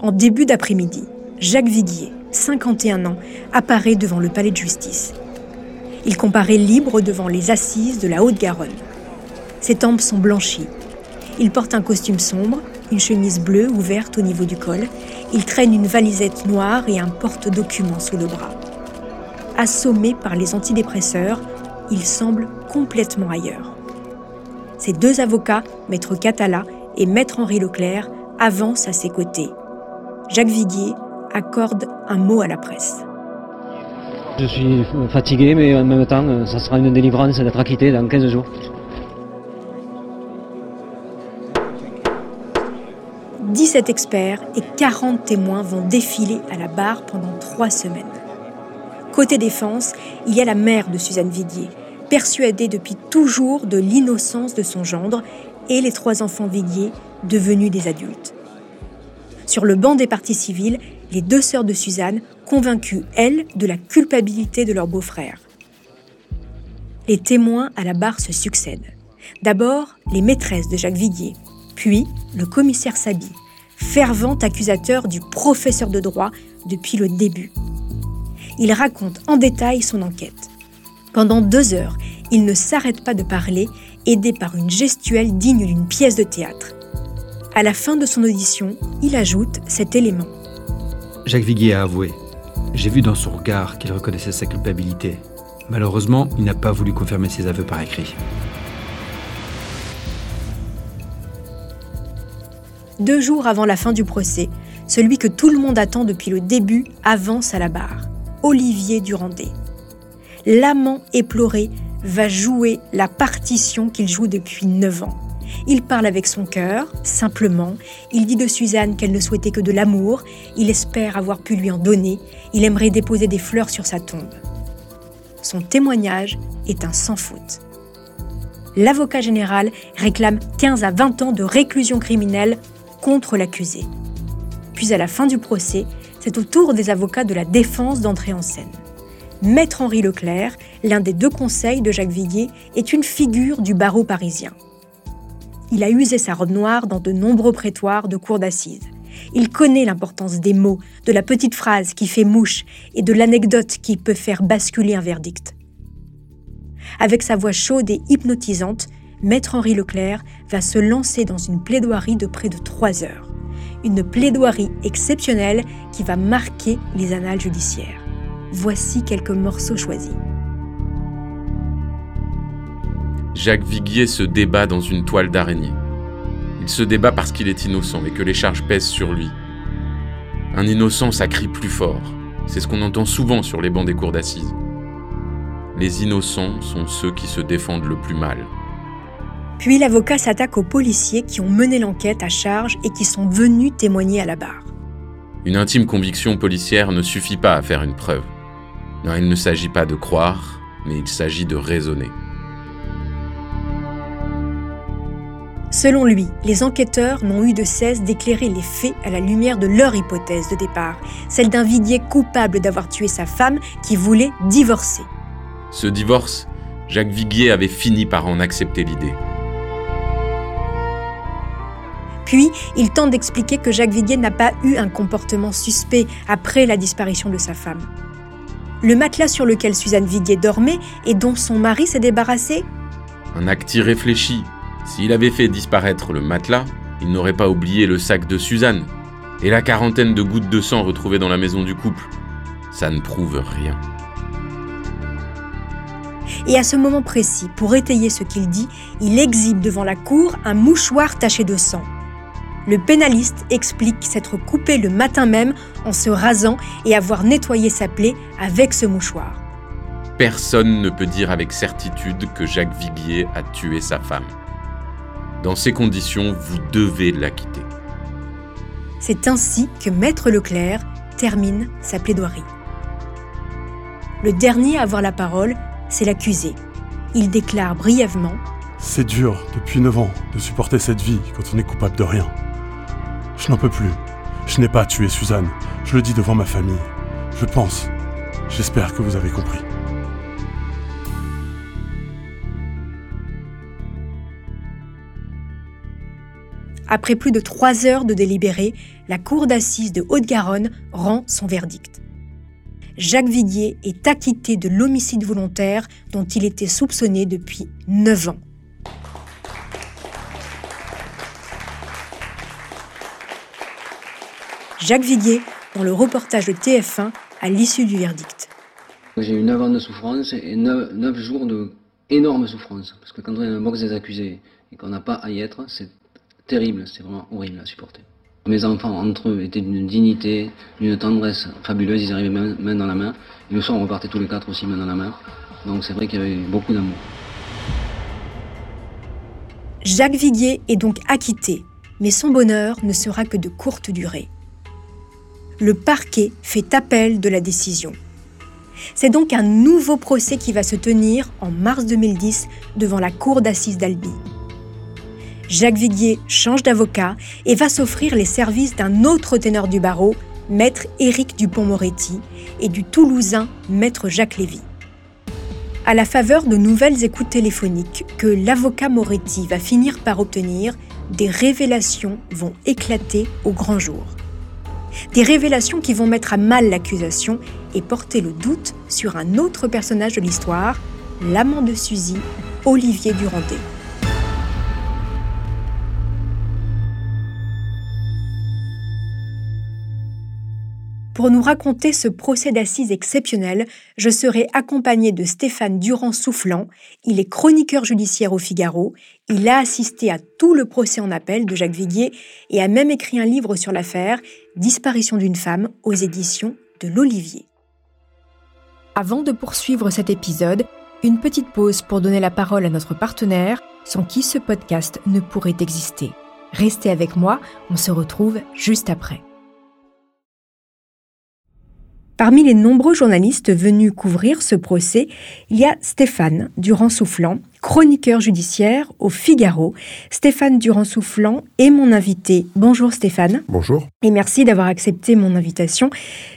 En début d'après-midi, Jacques Viguier, 51 ans, apparaît devant le palais de justice. Il comparaît libre devant les assises de la Haute-Garonne. Ses tempes sont blanchies. Il porte un costume sombre, une chemise bleue ouverte au niveau du col. Il traîne une valisette noire et un porte-documents sous le bras. Assommé par les antidépresseurs, il semble complètement ailleurs. Ses deux avocats, Maître Catala et Maître Henri Leclerc, avancent à ses côtés. Jacques Viguier accorde un mot à la presse. Je suis fatigué, mais en même temps, ça sera une délivrance d'être acquitté dans 15 jours. 17 experts et 40 témoins vont défiler à la barre pendant trois semaines. Côté défense, il y a la mère de Suzanne Viguier, persuadée depuis toujours de l'innocence de son gendre, et les trois enfants Viguier, devenus des adultes. Sur le banc des parties civiles, les deux sœurs de Suzanne, convaincues, elles, de la culpabilité de leur beau-frère. Les témoins à la barre se succèdent. D'abord, les maîtresses de Jacques Viguier, puis le commissaire Sabi, fervent accusateur du professeur de droit depuis le début. Il raconte en détail son enquête. Pendant deux heures, il ne s'arrête pas de parler aidé par une gestuelle digne d'une pièce de théâtre. À la fin de son audition, il ajoute cet élément. Jacques Viguier a avoué. J'ai vu dans son regard qu'il reconnaissait sa culpabilité. Malheureusement, il n'a pas voulu confirmer ses aveux par écrit. Deux jours avant la fin du procès, celui que tout le monde attend depuis le début avance à la barre. Olivier Durandé. L'amant éploré va jouer la partition qu'il joue depuis 9 ans. Il parle avec son cœur, simplement. Il dit de Suzanne qu'elle ne souhaitait que de l'amour. Il espère avoir pu lui en donner. Il aimerait déposer des fleurs sur sa tombe. Son témoignage est un sans faute. L'avocat général réclame 15 à 20 ans de réclusion criminelle contre l'accusé. Puis à la fin du procès, c'est au tour des avocats de la défense d'entrer en scène. Maître Henri Leclerc, l'un des deux conseils de Jacques Viguier, est une figure du barreau parisien. Il a usé sa robe noire dans de nombreux prétoires de cour d'assises. Il connaît l'importance des mots, de la petite phrase qui fait mouche et de l'anecdote qui peut faire basculer un verdict. Avec sa voix chaude et hypnotisante, Maître Henri Leclerc va se lancer dans une plaidoirie de près de trois heures. Une plaidoirie exceptionnelle qui va marquer les annales judiciaires. Voici quelques morceaux choisis. Jacques Viguier se débat dans une toile d'araignée. Il se débat parce qu'il est innocent et que les charges pèsent sur lui. Un innocent, ça crie plus fort. C'est ce qu'on entend souvent sur les bancs des cours d'assises. Les innocents sont ceux qui se défendent le plus mal. Puis l'avocat s'attaque aux policiers qui ont mené l'enquête à charge et qui sont venus témoigner à la barre. Une intime conviction policière ne suffit pas à faire une preuve. Non, il ne s'agit pas de croire, mais il s'agit de raisonner. Selon lui, les enquêteurs n'ont eu de cesse d'éclairer les faits à la lumière de leur hypothèse de départ, celle d'un Viguier coupable d'avoir tué sa femme qui voulait divorcer. Ce divorce, Jacques Viguier avait fini par en accepter l'idée. Puis, il tente d'expliquer que Jacques Viguier n'a pas eu un comportement suspect après la disparition de sa femme. Le matelas sur lequel Suzanne Viguier dormait et dont son mari s'est débarrassé? Un acte irréfléchi. S'il avait fait disparaître le matelas, il n'aurait pas oublié le sac de Suzanne et la quarantaine de gouttes de sang retrouvées dans la maison du couple. Ça ne prouve rien. Et à ce moment précis, pour étayer ce qu'il dit, il exhibe devant la cour un mouchoir taché de sang. Le pénaliste explique s'être coupé le matin même en se rasant et avoir nettoyé sa plaie avec ce mouchoir. Personne ne peut dire avec certitude que Jacques Viguier a tué sa femme. Dans ces conditions, vous devez l'acquitter. C'est ainsi que Maître Leclerc termine sa plaidoirie. Le dernier à avoir la parole, c'est l'accusé. Il déclare brièvement C'est dur, depuis 9 ans, de supporter cette vie quand on est coupable de rien. Je n'en peux plus. Je n'ai pas tué Suzanne. Je le dis devant ma famille. Je pense. J'espère que vous avez compris. Après plus de trois heures de délibéré, la Cour d'assises de Haute-Garonne rend son verdict. Jacques Viguier est acquitté de l'homicide volontaire dont il était soupçonné depuis neuf ans. Jacques Viguier dans le reportage de TF1 à l'issue du verdict. J'ai eu 9 ans de souffrance et 9, jours de énorme souffrance. Parce que quand on est dans le box des accusés et qu'on n'a pas à y être, c'est terrible, c'est vraiment horrible à supporter. Mes enfants, entre eux, étaient d'une dignité, d'une tendresse fabuleuse, ils arrivaient main, dans la main. Et le soir, on repartait tous les quatre aussi main dans la main. Donc c'est vrai qu'il y avait beaucoup d'amour. Jacques Viguier est donc acquitté, mais son bonheur ne sera que de courte durée le parquet fait appel de la décision. C'est donc un nouveau procès qui va se tenir en mars 2010 devant la cour d'assises d'Albi. Jacques Viguier change d'avocat et va s'offrir les services d'un autre teneur du barreau, maître Éric Dupont-Moretti, et du Toulousain, maître Jacques Lévy. À la faveur de nouvelles écoutes téléphoniques que l'avocat Moretti va finir par obtenir, des révélations vont éclater au grand jour. Des révélations qui vont mettre à mal l'accusation et porter le doute sur un autre personnage de l'histoire, l'amant de Suzy, Olivier Durandet. Pour nous raconter ce procès d'assises exceptionnel, je serai accompagné de Stéphane Durand-Soufflant. Il est chroniqueur judiciaire au Figaro. Il a assisté à tout le procès en appel de Jacques Viguier et a même écrit un livre sur l'affaire, Disparition d'une femme, aux éditions de l'Olivier. Avant de poursuivre cet épisode, une petite pause pour donner la parole à notre partenaire, sans qui ce podcast ne pourrait exister. Restez avec moi, on se retrouve juste après. Parmi les nombreux journalistes venus couvrir ce procès, il y a Stéphane Durand-Soufflant, chroniqueur judiciaire au Figaro. Stéphane Durand-Soufflant est mon invité. Bonjour Stéphane. Bonjour. Et merci d'avoir accepté mon invitation.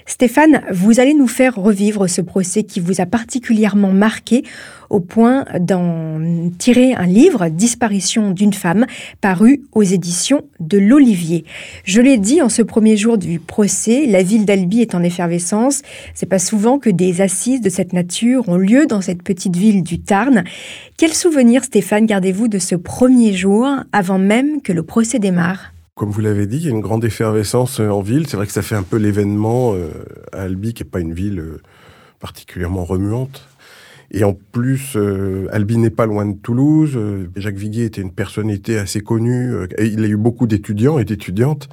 Stéphane, vous allez nous faire revivre ce procès qui vous a particulièrement marqué au point d'en tirer un livre, Disparition d'une femme, paru aux éditions de l'Olivier. Je l'ai dit en ce premier jour du procès, la ville d'Albi est en effervescence. C'est pas souvent que des assises de cette nature ont lieu dans cette petite ville du Tarn. Quel souvenir, Stéphane, gardez-vous de ce premier jour avant même que le procès démarre? Comme vous l'avez dit, il y a une grande effervescence en ville. C'est vrai que ça fait un peu l'événement euh, à Albi, qui n'est pas une ville euh, particulièrement remuante. Et en plus, euh, Albi n'est pas loin de Toulouse. Jacques Viguier était une personnalité assez connue. et il a eu beaucoup d'étudiants et d'étudiantes.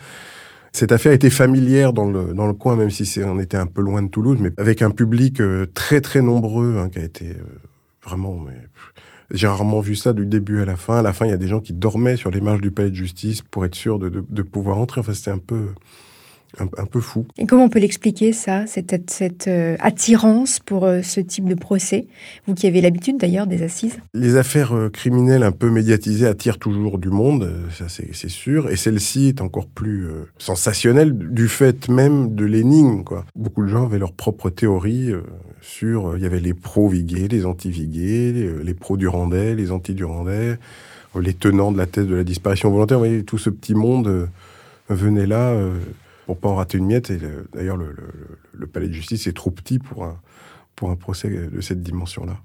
Cette affaire était familière dans le, dans le coin, même si on était un peu loin de Toulouse, mais avec un public très très nombreux hein, qui a été vraiment... j'ai rarement vu ça du début à la fin. À la fin, il y a des gens qui dormaient sur les marches du palais de justice pour être sûr de, de, pouvoir entrer. Enfin, c'était un peu, un, peu fou. Et comment on peut l'expliquer, ça, cette, cette euh, attirance pour euh, ce type de procès? Vous qui avez l'habitude d'ailleurs des assises? Les affaires euh, criminelles un peu médiatisées attirent toujours du monde, ça c'est sûr. Et celle-ci est encore plus sensationnelle du fait même de l'énigme. Beaucoup de gens avaient leur propre théorie sur... Il y avait les pro-Viguier, les anti-Viguier, les, les pro-Durandais, les anti-Durandais, les tenants de la thèse de la disparition volontaire. Vous voyez, tout ce petit monde venait là pour pas en rater une miette. Et d'ailleurs, le, palais de justice est trop petit pour un, pour un procès de cette dimension-là.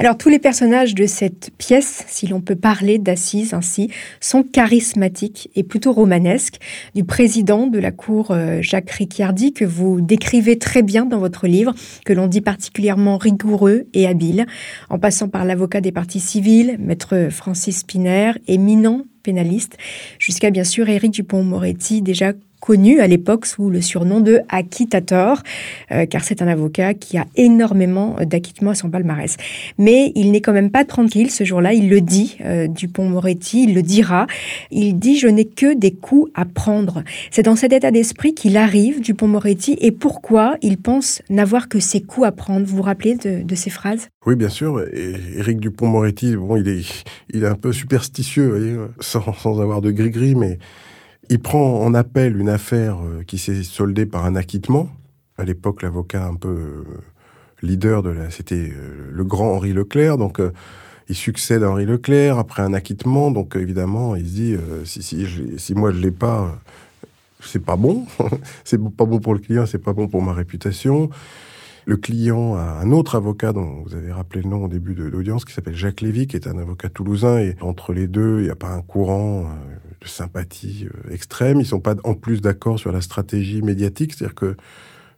Alors tous les personnages de cette pièce, si l'on peut parler d'assises ainsi, sont charismatiques et plutôt romanesques. Du président de la cour euh, Jacques Ricciardi, que vous décrivez très bien dans votre livre, que l'on dit particulièrement rigoureux et habile, en passant par l'avocat des parties civiles, maître Francis Spiner, éminent pénaliste, jusqu'à bien sûr Éric Dupont-Moretti, déjà connu à l'époque sous le surnom de acquittator, euh, car c'est un avocat qui a énormément d'acquittements à son palmarès. Mais il n'est quand même pas tranquille ce jour-là, il le dit, euh, Dupont-Moretti, il le dira, il dit « je n'ai que des coups à prendre ». C'est dans cet état d'esprit qu'il arrive, Dupont-Moretti, et pourquoi il pense n'avoir que ses coups à prendre. Vous vous rappelez de, ces phrases? Oui, bien sûr. Éric Dupont-Moretti, bon, il est, il est un peu superstitieux, sans, sans avoir de gris-gris, mais il prend en appel une affaire euh, qui s'est soldée par un acquittement. À l'époque, l'avocat un peu euh, leader de la, c'était euh, le grand Henri Leclerc. Donc, il succède à Henri Leclerc après un acquittement. Donc, évidemment, il se dit si, si, si moi je l'ai pas, c'est pas bon. (laughs) c'est pas bon pour le client, c'est pas bon pour ma réputation. Le client a un autre avocat dont vous avez rappelé le nom au début de l'audience, qui s'appelle Jacques Lévy, qui est un avocat toulousain. Et entre les deux, il n'y a pas un courant de sympathie euh, extrême. Ils sont pas en plus d'accord sur la stratégie médiatique, c'est-à-dire que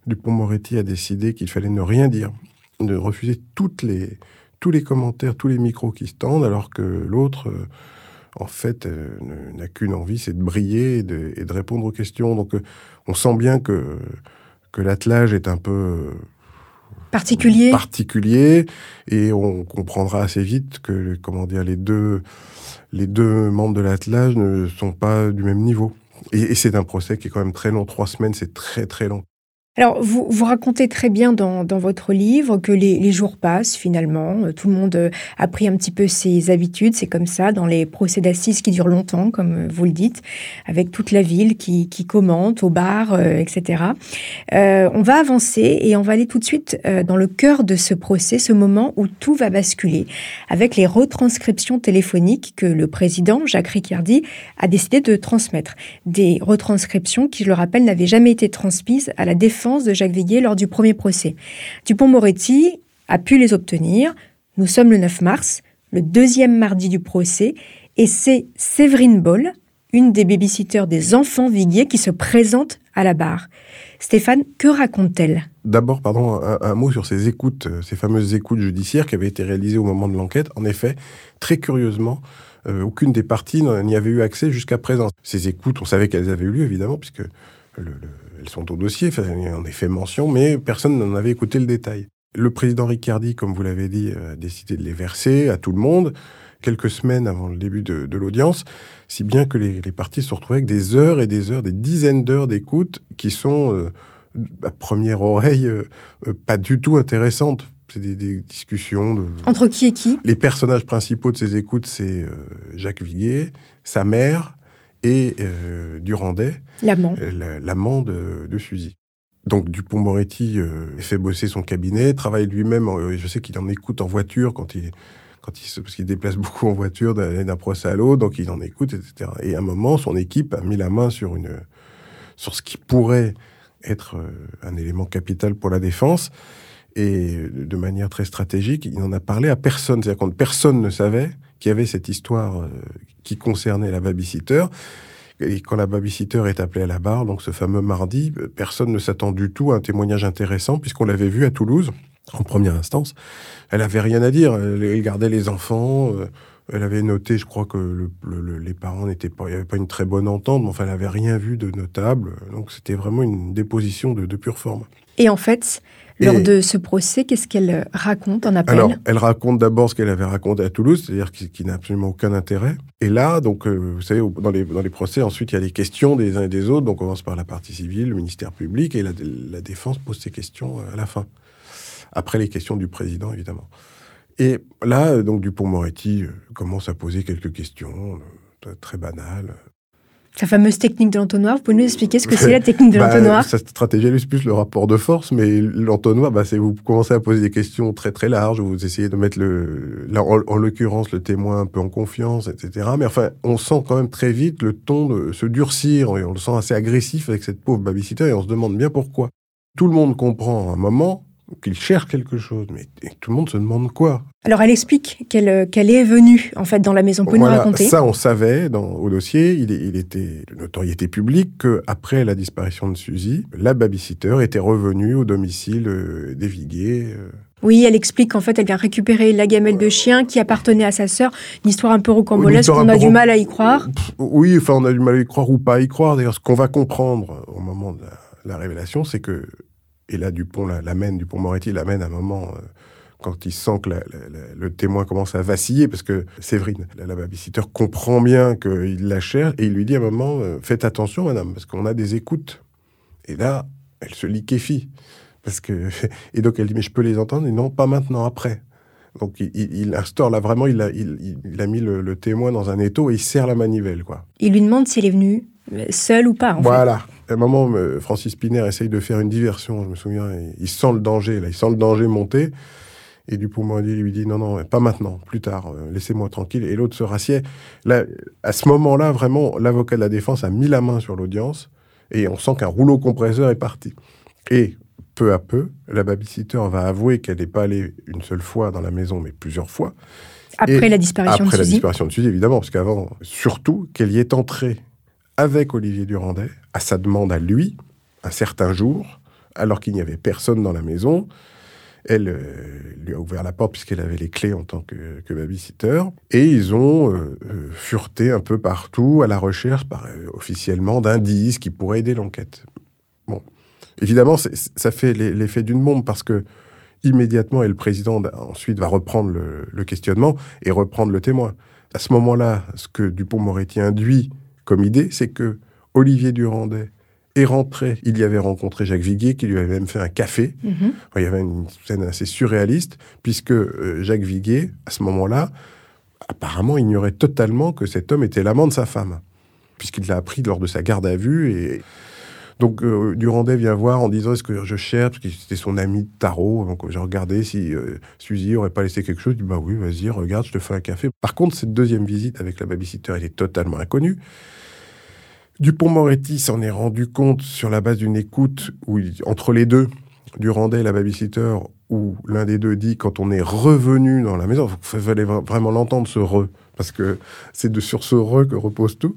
Dupont-Moretti a décidé qu'il fallait ne rien dire, de refuser les, tous les commentaires, tous les micros qui se tendent, alors que l'autre, euh, en fait, euh, n'a qu'une envie, c'est de briller et de, et de, répondre aux questions. Donc, on sent bien que, que l'attelage est un peu particulier. particulier, et on comprendra assez vite que, comment dire, les deux les deux membres de l'attelage ne sont pas du même niveau. Et, c'est un procès qui est quand même très long. Trois semaines, c'est très très long. Alors, vous, vous racontez très bien dans, dans votre livre que les, jours passent finalement. Euh, tout le monde euh, a pris un petit peu ses habitudes. C'est comme ça dans les procès d'assises qui durent longtemps, comme euh, vous le dites, avec toute la ville qui, qui commente au bar, etc. On va avancer et on va aller tout de suite dans le cœur de ce procès, ce moment où tout va basculer, avec les retranscriptions téléphoniques que le président Jacques Riccardi a décidé de transmettre. Des retranscriptions qui, je le rappelle, n'avaient jamais été transmises à la défense de Jacques Viguier lors du premier procès. Dupont-Moretti a pu les obtenir. Nous sommes le 9 mars, le deuxième mardi du procès, et c'est Séverine Boll, une des babysitters des enfants Viguier qui se présente à la barre. Stéphane, que raconte-t-elle? D'abord, pardon, un, mot sur ces écoutes, euh, ces fameuses écoutes judiciaires qui avaient été réalisées au moment de l'enquête. En effet, très curieusement, euh, aucune des parties n'y avait eu accès jusqu'à présent. Ces écoutes, on savait qu'elles avaient eu lieu, évidemment, puisque elles sont au dossier, on en est fait mention, mais personne n'en avait écouté le détail. Le président Riccardi, comme vous l'avez dit, a décidé de les verser à tout le monde quelques semaines avant le début de, l'audience, si bien que les, parties se retrouvées avec des heures et des heures, des dizaines d'heures d'écoute qui sont, euh, à première oreille, euh, euh, pas du tout intéressantes. C'est des, discussions de... Entre qui et qui? Les personnages principaux de ces écoutes, c'est Jacques Viguier, sa mère et Durandet, l'amant, l'amant de, de Suzy. Donc Dupont-Moretti fait bosser son cabinet, travaille lui-même, je sais qu'il en écoute en voiture quand il quand il se, parce qu'il déplace (laughs) beaucoup en voiture d'un procès à l'autre, donc il en écoute, etc. Et à un moment, son équipe a mis la main sur une, sur ce qui pourrait être euh, un élément capital pour la défense. Et de manière très stratégique, il n'en a parlé à personne. C'est-à-dire que personne ne savait qu'il y avait cette histoire euh, qui concernait la babysitter. Et quand la babysitter est appelée à la barre, donc ce fameux mardi, personne ne s'attend du tout à un témoignage intéressant, puisqu'on l'avait vu à Toulouse en première instance. Elle avait rien à dire. Elle gardait les enfants. Euh, elle avait noté, je crois que les parents n'étaient pas, il n'y avait pas une très bonne entente, mais enfin, elle n'avait rien vu de notable. Donc, c'était vraiment une déposition de, pure forme. Et en fait, lors de ce procès, qu'est-ce qu'elle raconte en appel? Alors, elle raconte d'abord ce qu'elle avait raconté à Toulouse, c'est-à-dire qui, n'a absolument aucun intérêt. Et là, donc, euh, vous savez, dans les, dans les procès, ensuite, il y a les questions des uns et des autres. Donc, on commence par la partie civile, le ministère public, et la, la défense pose ses questions à la fin après les questions du président, évidemment. Et là, euh, donc, Dupont-Moretti euh, commence à poser quelques questions euh, très banales. Sa fameuse technique de l'entonnoir, vous pouvez nous expliquer ce que c'est la (laughs) technique de bah, l'entonnoir? Sa stratégie, elle est plus le rapport de force, mais l'entonnoir, bah, c'est vous commencez à poser des questions très très larges, vous essayez de mettre le, en, l'occurrence le témoin un peu en confiance, etc. Mais enfin, on sent quand même très vite le ton se durcir, et on le sent assez agressif avec cette pauvre babysitter, et on se demande bien pourquoi. Tout le monde comprend à un moment qu'il cherche quelque chose, mais tout le monde se demande quoi. Alors elle explique qu'elle euh, qu'elle est venue en fait dans la maison. Pouvez voilà, nous raconter Ça, on savait dans, au dossier, il, il était de notoriété publique qu'après la disparition de Suzy, la babysitter était revenue au domicile euh, des Viguiers. Euh. Oui, elle explique qu'en fait, elle vient récupérer la gamelle de chien qui appartenait à sa sœur. Une histoire un peu rocambolesque, on a du mal à y croire. Oui, enfin, on a du mal à y croire ou pas à y croire. D'ailleurs, ce qu'on va comprendre au moment de la révélation, c'est que et là, Dupont l'amène, Dupont-Moretti l'amène à un moment, euh, quand il sent que le témoin commence à vaciller, parce que Séverine, la, babysitter, comprend bien qu'il la cherche, et il lui dit à un moment, euh, faites attention, madame, parce qu'on a des écoutes. Et là, elle se liquéfie. Parce que, (laughs) et donc elle dit, mais je peux les entendre, et non, pas maintenant, après. Donc il, instaure là vraiment, il a, il, mis le, témoin dans un étau et il serre la manivelle. quoi. Il lui demande si elle est venue euh, seule ou pas. En voilà à un moment, Francis Piner essaye de faire une diversion, je me souviens, il sent le danger, là, il sent le danger monter. Et Dupont-Moretti lui dit non, non, pas maintenant, plus tard, euh, laissez-moi tranquille. Et l'autre se rassied. Là, à ce moment-là, vraiment, l'avocat de la défense a mis la main sur l'audience et on sent qu'un rouleau compresseur est parti. Et peu à peu, la babysitter va avouer qu'elle n'est pas allée une seule fois dans la maison, mais plusieurs fois. Après la disparition de Suzy. Après la disparition de Suzy, évidemment, parce qu'avant, surtout, qu'elle y est entrée avec Olivier Durandet, à sa demande à lui, un certain jour, alors qu'il n'y avait personne dans la maison. Elle euh, lui a ouvert la porte puisqu'elle avait les clés en tant que, que babysitter. Et ils ont euh, euh, fureté un peu partout à la recherche, par, officiellement, d'indices qui pourraient aider l'enquête. Bon. Évidemment, ça fait l'effet d'une bombe parce que immédiatement, et le président ensuite va reprendre le questionnement et reprendre le témoin. À ce moment-là, ce que Dupont-Moretti induit comme idée, c'est que Olivier Durandet est rentré. Il y avait rencontré Jacques Viguier, qui lui avait même fait un café. Mhm. il y avait une scène assez surréaliste, puisque euh, Jacques Viguier, à ce moment-là, apparemment ignorait totalement que cet homme était l'amant de sa femme, puisqu'il l'a appris lors de sa garde à vue. Et donc euh, Durandet vient voir en disant est-ce que je cherche, parce que c'était son ami de tarot. Donc j'ai regardé si euh, Suzy aurait pas laissé quelque chose. Il dit bah oui, vas-y, regarde, je te fais un café. Par contre, cette deuxième visite avec la babysitter, elle est totalement inconnue. Dupont-Moretti s'en est rendu compte sur la base d'une écoute où entre les deux, Durandet et la babysitter, où l'un des deux dit quand on est revenu dans la maison, il fallait vraiment l'entendre ce re, parce que c'est de sur ce re que repose tout.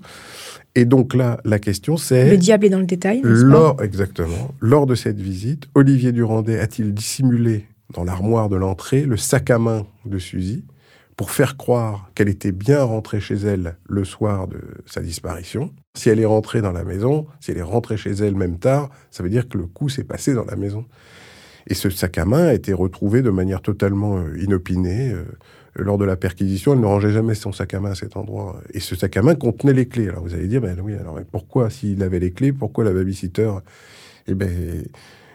Et donc là, la question c'est... Le diable est dans le détail, lors, Exactement. Lors de cette visite, Olivier Durandet a-t-il dissimulé dans l'armoire de l'entrée le sac à main de Suzy pour faire croire qu'elle était bien rentrée chez elle le soir de sa disparition? Si elle est rentrée dans la maison, si elle est rentrée chez elle même tard, ça veut dire que le coup s'est passé dans la maison. Et ce sac à main a été retrouvé de manière totalement euh, inopinée. Lors de la perquisition, elle ne rangeait jamais son sac à main à cet endroit. Et ce sac à main contenait les clés. Alors vous allez dire, ben oui, alors pourquoi, s'il avait les clés, pourquoi la babysitter? Eh ben,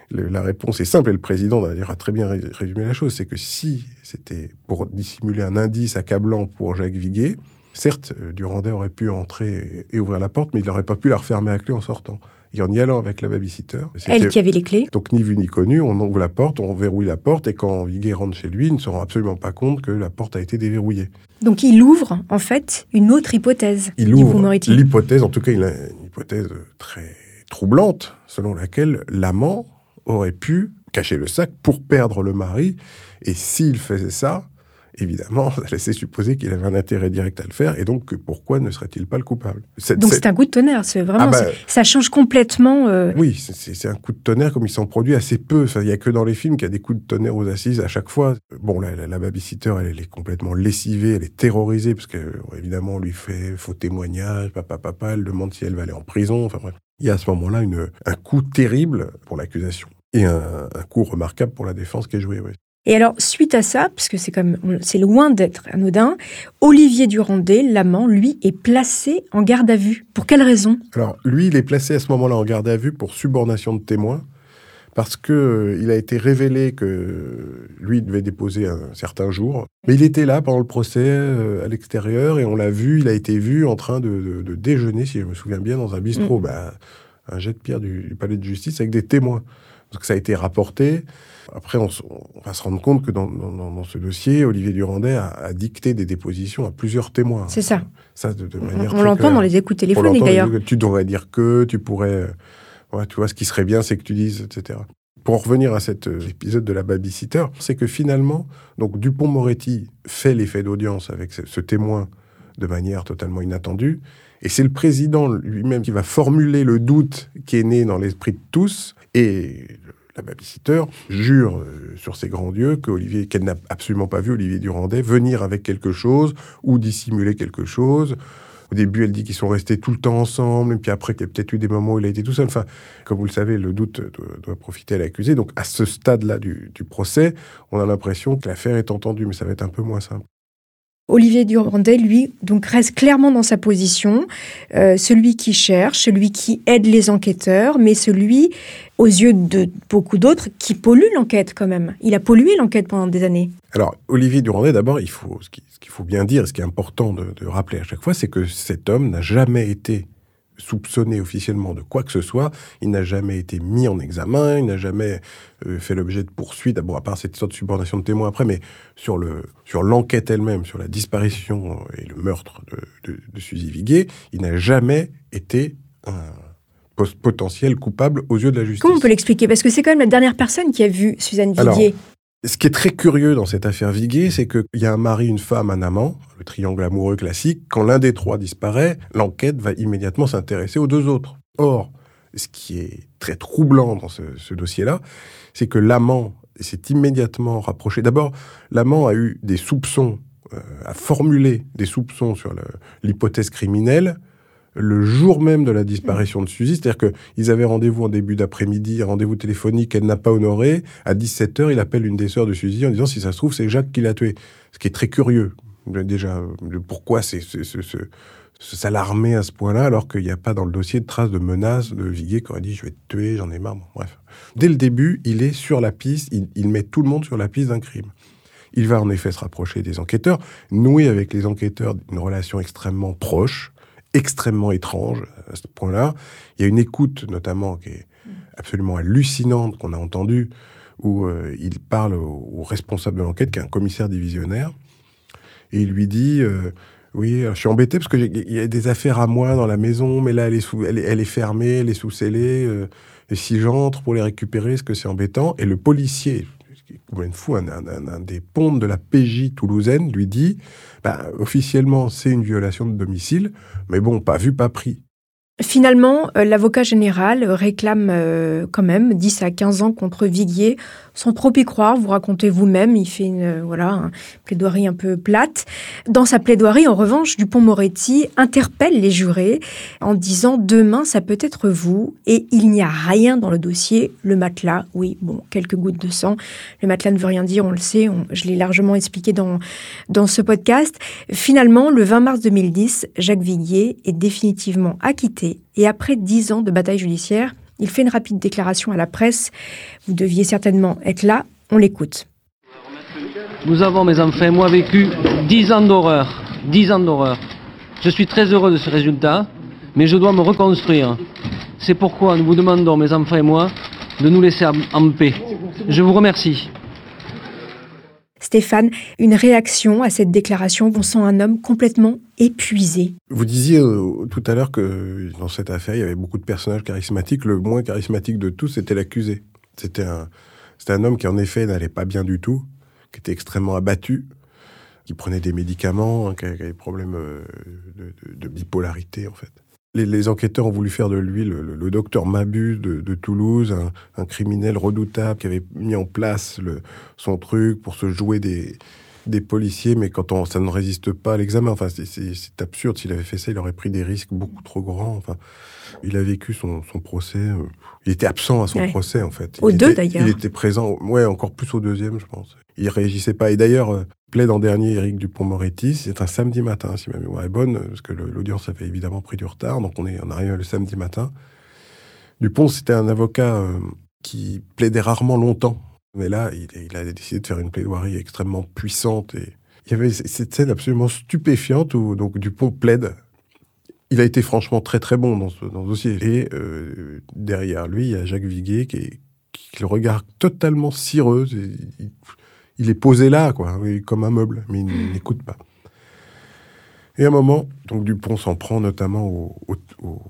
la réponse est simple, et le président a très bien résumé la chose, c'est que si c'était pour dissimuler un indice accablant pour Jacques Viguier, certes, euh, Durandet aurait pu entrer et ouvrir la porte, mais il n'aurait pas pu la refermer à clé en sortant. Et en y allant avec la babysitter. Elle qui avait les clés. Donc ni vu ni connu, on ouvre la porte, on verrouille la porte, et quand Viguier rentre chez lui, il ne se rend absolument pas compte que la porte a été déverrouillée. Donc il ouvre, en fait, une autre hypothèse. Il ouvre l'hypothèse, en tout cas, il a une hypothèse très troublante, selon laquelle l'amant aurait pu cacher le sac pour perdre le mari. Et s'il faisait ça, évidemment, ça laissait supposer qu'il avait un intérêt direct à le faire, et donc pourquoi ne serait-il pas le coupable? Donc c'est un coup de tonnerre, c'est vraiment, ah bah, ça change complètement. Euh, oui, c'est un coup de tonnerre comme il s'en produit assez peu. Il n'y a que dans les films qu'il y a des coups de tonnerre aux assises à chaque fois. Bon, la, la, babysitter, elle, elle, est complètement lessivée, elle est terrorisée, parce que évidemment, on lui fait faux témoignage, papa, papa, elle demande si elle va aller en prison, enfin bref. Il y a à ce moment-là un coup terrible pour l'accusation et un, coup remarquable pour la défense qui est joué. Oui. Et alors, suite à ça, parce que c'est comme c'est loin d'être anodin, Olivier Durandet, l'amant, lui, est placé en garde à vue. Pour quelle raison? Alors, lui, il est placé à ce moment-là en garde à vue pour subornation de témoins, parce que euh, il a été révélé que lui devait déposer un certain jour. Mais il était là pendant le procès euh, à l'extérieur et on l'a vu, il a été vu en train de, déjeuner, si je me souviens bien, dans un bistrot, mm. bah, un jet de pierre du palais de justice avec des témoins. Donc ça a été rapporté. Après, on, va se rendre compte que dans, ce dossier, Olivier Durandet a, dicté des dépositions à plusieurs témoins. C'est ça. Ça, de, manière on, l'entend dans les écoutes téléphoniques d'ailleurs. Tu devrais dire que, tu pourrais, ouais, tu vois, ce qui serait bien, c'est que tu dises, etc. Pour en revenir à cet euh, épisode de la babysitter, c'est que finalement, donc Dupont-Moretti fait l'effet d'audience avec ce, témoin de manière totalement inattendue, et c'est le président lui-même qui va formuler le doute qui est né dans l'esprit de tous, et la babysitter jure euh, sur ses grands dieux qu'elle n'a absolument pas vu Olivier Durandet venir avec quelque chose ou dissimuler quelque chose. Au début, elle dit qu'ils sont restés tout le temps ensemble, et puis après, qu'il y a peut-être eu des moments où il a été tout seul. Enfin, comme vous le savez, le doute doit, profiter à l'accusé. Donc, à ce stade-là du, du procès, on a l'impression que l'affaire est entendue, mais ça va être un peu moins simple. Olivier Durandet, lui, donc reste clairement dans sa position, euh, celui qui cherche, celui qui aide les enquêteurs, mais celui, aux yeux de beaucoup d'autres, qui pollue l'enquête quand même. Il a pollué l'enquête pendant des années. Alors, Olivier Durandet, d'abord, il faut, ce qu'il faut bien dire, ce qui est important de rappeler à chaque fois, c'est que cet homme n'a jamais été soupçonné officiellement de quoi que ce soit. Il n'a jamais été mis en examen, il n'a jamais euh, fait l'objet de poursuites, bon, à part cette sorte de subordination de témoins après, mais sur le sur l'enquête elle-même, sur la disparition et le meurtre de, de, Suzy Viguier, il n'a jamais été un potentiel coupable aux yeux de la justice. Comment on peut l'expliquer? Parce que c'est quand même la dernière personne qui a vu Suzanne Viguier. Ce qui est très curieux dans cette affaire Viguier, c'est qu'il y a un mari, une femme, un amant, le triangle amoureux classique. Quand l'un des trois disparaît, l'enquête va immédiatement s'intéresser aux deux autres. Or, ce qui est très troublant dans ce, dossier-là, c'est que l'amant s'est immédiatement rapproché. D'abord, l'amant a eu des soupçons, euh, a formulé des soupçons sur l'hypothèse criminelle le jour même de la disparition de Suzy. C'est-à-dire qu'ils avaient rendez-vous en début d'après-midi, rendez-vous téléphonique qu'elle n'a pas honoré. À 17h, il appelle une des sœurs de Suzy en disant si ça se trouve, c'est Jacques qui l'a tué. Ce qui est très curieux. Déjà, pourquoi c'est s'alarmer à ce point-là alors qu'il n'y a pas dans le dossier de traces de menaces de Viguier qui aurait dit je vais te tuer, j'en ai marre. bref. Dès le début, il est sur la piste, il, il met tout le monde sur la piste d'un crime. Il va en effet se rapprocher des enquêteurs, nouer avec les enquêteurs une relation extrêmement proche, extrêmement étrange à ce point-là. Il y a une écoute notamment qui est absolument hallucinante qu'on a entendue, où euh, il parle au, responsable de l'enquête, qui est un commissaire divisionnaire, et il lui dit euh, Oui, je suis embêté parce qu'il y a des affaires à moi dans la maison, mais là, elle est, sous, elle, est fermée, elle est sous scellée. Euh, et si j'entre pour les récupérer, est-ce que c'est embêtant? Et le policier, Fou, un, un, des pontes de la PJ toulousaine, lui dit bah, officiellement, c'est une violation de domicile, mais bon, pas vu, pas pris. Finalement, euh, l'avocat général réclame euh, quand même 10 à 15 ans contre Viguier, sans trop y croire, vous racontez vous-même, il fait une euh, voilà, plaidoirie un peu plate. Dans sa plaidoirie, en revanche, Dupont-Moretti interpelle les jurés en disant demain ça peut être vous et il n'y a rien dans le dossier. Le matelas, oui, bon, quelques gouttes de sang. Le matelas ne veut rien dire, on le sait, je l'ai largement expliqué dans, dans ce podcast. Finalement, le 20 mars 2010, Jacques Viguier est définitivement acquitté et après dix ans de bataille judiciaire, il fait une rapide déclaration à la presse. Vous deviez certainement être là. On l'écoute. Nous avons, mes enfants et moi, vécu dix ans d'horreur. Dix ans d'horreur. Je suis très heureux de ce résultat, mais je dois me reconstruire. C'est pourquoi nous vous demandons, mes enfants et moi, de nous laisser en paix. Je vous remercie. Stéphane, une réaction à cette déclaration On sent un homme complètement épuisé. Vous disiez euh, tout à l'heure que dans cette affaire, il y avait beaucoup de personnages charismatiques. Le moins charismatique de tous, c'était l'accusé. C'était un, un homme qui, en effet, n'allait pas bien du tout, qui était extrêmement abattu, qui prenait des médicaments, hein, qui avait des problèmes euh, de bipolarité, en fait. Les, enquêteurs ont voulu faire de lui le, docteur Mabus de, Toulouse, un, criminel redoutable qui avait mis en place son truc pour se jouer des, policiers, mais quand ça ne résiste pas à l'examen, enfin, c'est absurde. S'il avait fait ça, il aurait pris des risques beaucoup trop grands. Enfin, il a vécu son, procès. Euh, il était absent à son procès, en fait. au deux, d'ailleurs. Il était présent, ouais, encore plus au deuxième, je pense. Il réagissait pas. Et d'ailleurs, euh, plaide en dernier Éric Dupont-Moretti. C'est un samedi matin, si ma mémoire est bonne, parce que l'audience avait évidemment pris du retard, donc on est en arrive le samedi matin. Dupont, c'était un avocat euh, qui plaidait rarement longtemps, mais là, il, a décidé de faire une plaidoirie extrêmement puissante. Et il y avait cette scène absolument stupéfiante où donc Dupont plaide. Il a été franchement très très bon dans ce, dossier. Et euh, derrière lui, il y a Jacques Viguet qui, est, qui le regarde totalement cireux il est posé là, quoi, comme un meuble, mais il n'écoute pas. Et à un moment, donc Dupont s'en prend notamment aux,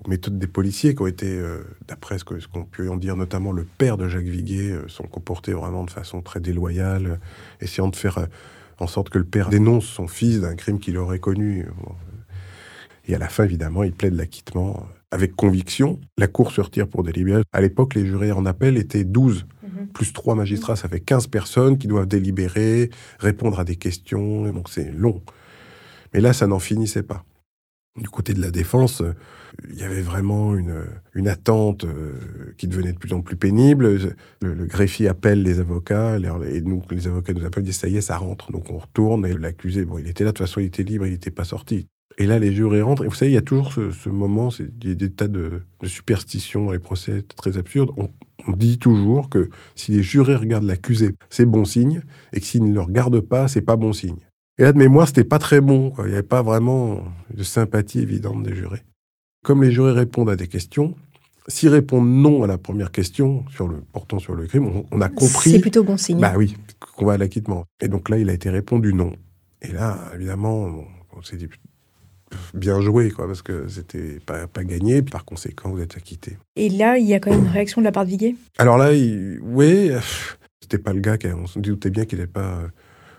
méthodes des policiers qui ont été, euh, d'après ce qu'on peut en dire, notamment le père de Jacques Viguier, euh, sont comportés vraiment de façon très déloyale, euh, essayant de faire en sorte que le père dénonce son fils d'un crime qu'il aurait connu. Et à la fin, évidemment, il plaide l'acquittement avec conviction. La cour se retire pour délibérer. À l'époque, les jurés en appel étaient 12 plus trois magistrats, ça fait 15 personnes qui doivent délibérer, répondre à des questions, donc c'est long. Mais là, ça n'en finissait pas. Du côté de la défense, il y avait vraiment une, une attente euh, qui devenait de plus en plus pénible. Le, greffier appelle les avocats, et nous, les avocats nous appellent, disent ça y est, ça rentre. Donc on retourne, et l'accusé, bon, il était là, de toute façon, il était libre, il n'était pas sorti. Et là, les jurés rentrent. Et vous savez, il y a toujours ce, moment, il y a des tas de, superstitions dans les procès très absurdes. On, dit toujours que si les jurés regardent l'accusé, c'est bon signe, et que s'ils ne le regardent pas, c'est pas bon signe. Et là, de mémoire, c'était pas très bon. Il n'y avait pas vraiment de sympathie évidente des jurés. Comme les jurés répondent à des questions, s'ils répondent non à la première question sur le, portant sur le crime, on, a compris. C'est plutôt bon signe. Bah oui, qu'on va à l'acquittement. Et donc là, il a été répondu non. Et là, évidemment, on s'est dit bien joué, quoi, parce que c'était pas, pas gagné, par conséquent, vous êtes acquitté. Et là, il y a quand même une réaction de la part de Viguier? Alors là, oui, c'était pas le gars, qui, on se doutait bien qu'il n'allait pas euh,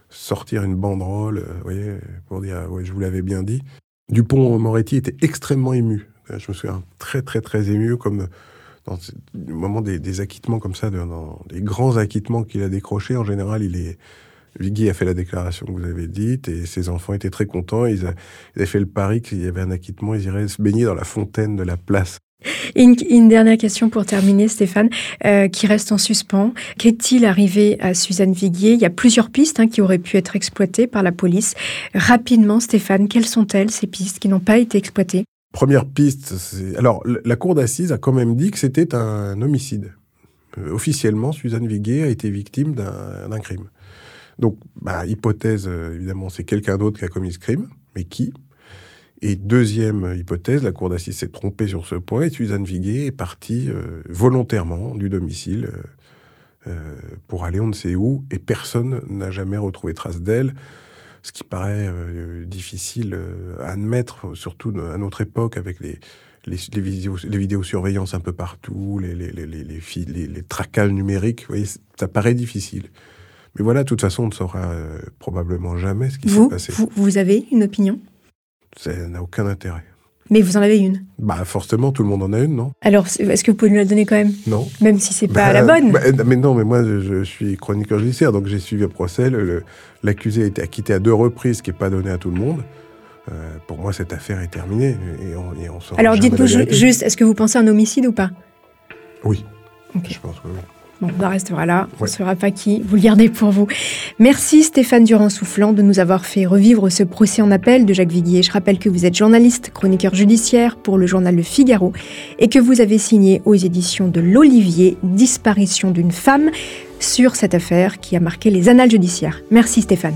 sortir une banderole, euh, voyez, pour dire, ouais, je vous l'avais bien dit. Dupont-Moretti était extrêmement ému. Je me souviens très, très, très ému, comme dans le moment des, des acquittements comme ça, dans des grands acquittements qu'il a décrochés, en général, il est Vigui a fait la déclaration que vous avez dite et ses enfants étaient très contents. Ils, avaient fait le pari qu'il y avait un acquittement, ils iraient se baigner dans la fontaine de la place. Une, dernière question pour terminer, Stéphane, euh, qui reste en suspens. Qu'est-il arrivé à Suzanne Viguier? Il y a plusieurs pistes hein, qui auraient pu être exploitées par la police. Rapidement, Stéphane, quelles sont-elles, ces pistes qui n'ont pas été exploitées? Première piste, c'est... Alors, la cour d'assises a quand même dit que c'était un homicide. Euh, officiellement, Suzanne Viguier a été victime d'un crime. Donc, bah, hypothèse, euh, évidemment, c'est quelqu'un d'autre qui a commis ce crime, mais qui? Et deuxième hypothèse, la cour d'assises s'est trompée sur ce point, et Suzanne Viguier est partie euh, volontairement du domicile euh, pour aller on ne sait où, et personne n'a jamais retrouvé trace d'elle, ce qui paraît difficile à admettre, surtout à notre époque, avec les, vidéos, les vidéosurveillances un peu partout, les, les, les, tracages numériques, vous voyez, ça paraît difficile. Mais voilà, de toute façon, on ne saura euh, probablement jamais ce qui s'est passé. vous, vous avez une opinion? Ça n'a aucun intérêt. Mais vous en avez une? Bah forcément, tout le monde en a une, non? Alors, est-ce que vous pouvez nous la donner quand même? Non. Même si c'est pas Bah, la bonne. bah, mais non, mais moi, je, je suis chroniqueur judiciaire, donc j'ai suivi procès. le- le- L'accusé a été acquitté à deux reprises, ce qui n'est pas donné à tout le monde. Euh, pour moi, cette affaire est terminée et on, et on saura Alors, dites-nous juste, est-ce que vous pensez à un homicide ou pas? Oui. Ok. Je pense que oui. Bon, on en restera là. On ne saura pas qui. Vous le gardez pour vous. Merci Stéphane Durand-Soufflant de nous avoir fait revivre ce procès en appel de Jacques Viguier. Je rappelle que vous êtes journaliste, chroniqueur judiciaire pour le journal Le Figaro et que vous avez signé aux éditions de l'Olivier Disparition d'une femme sur cette affaire qui a marqué les annales judiciaires. Merci Stéphane.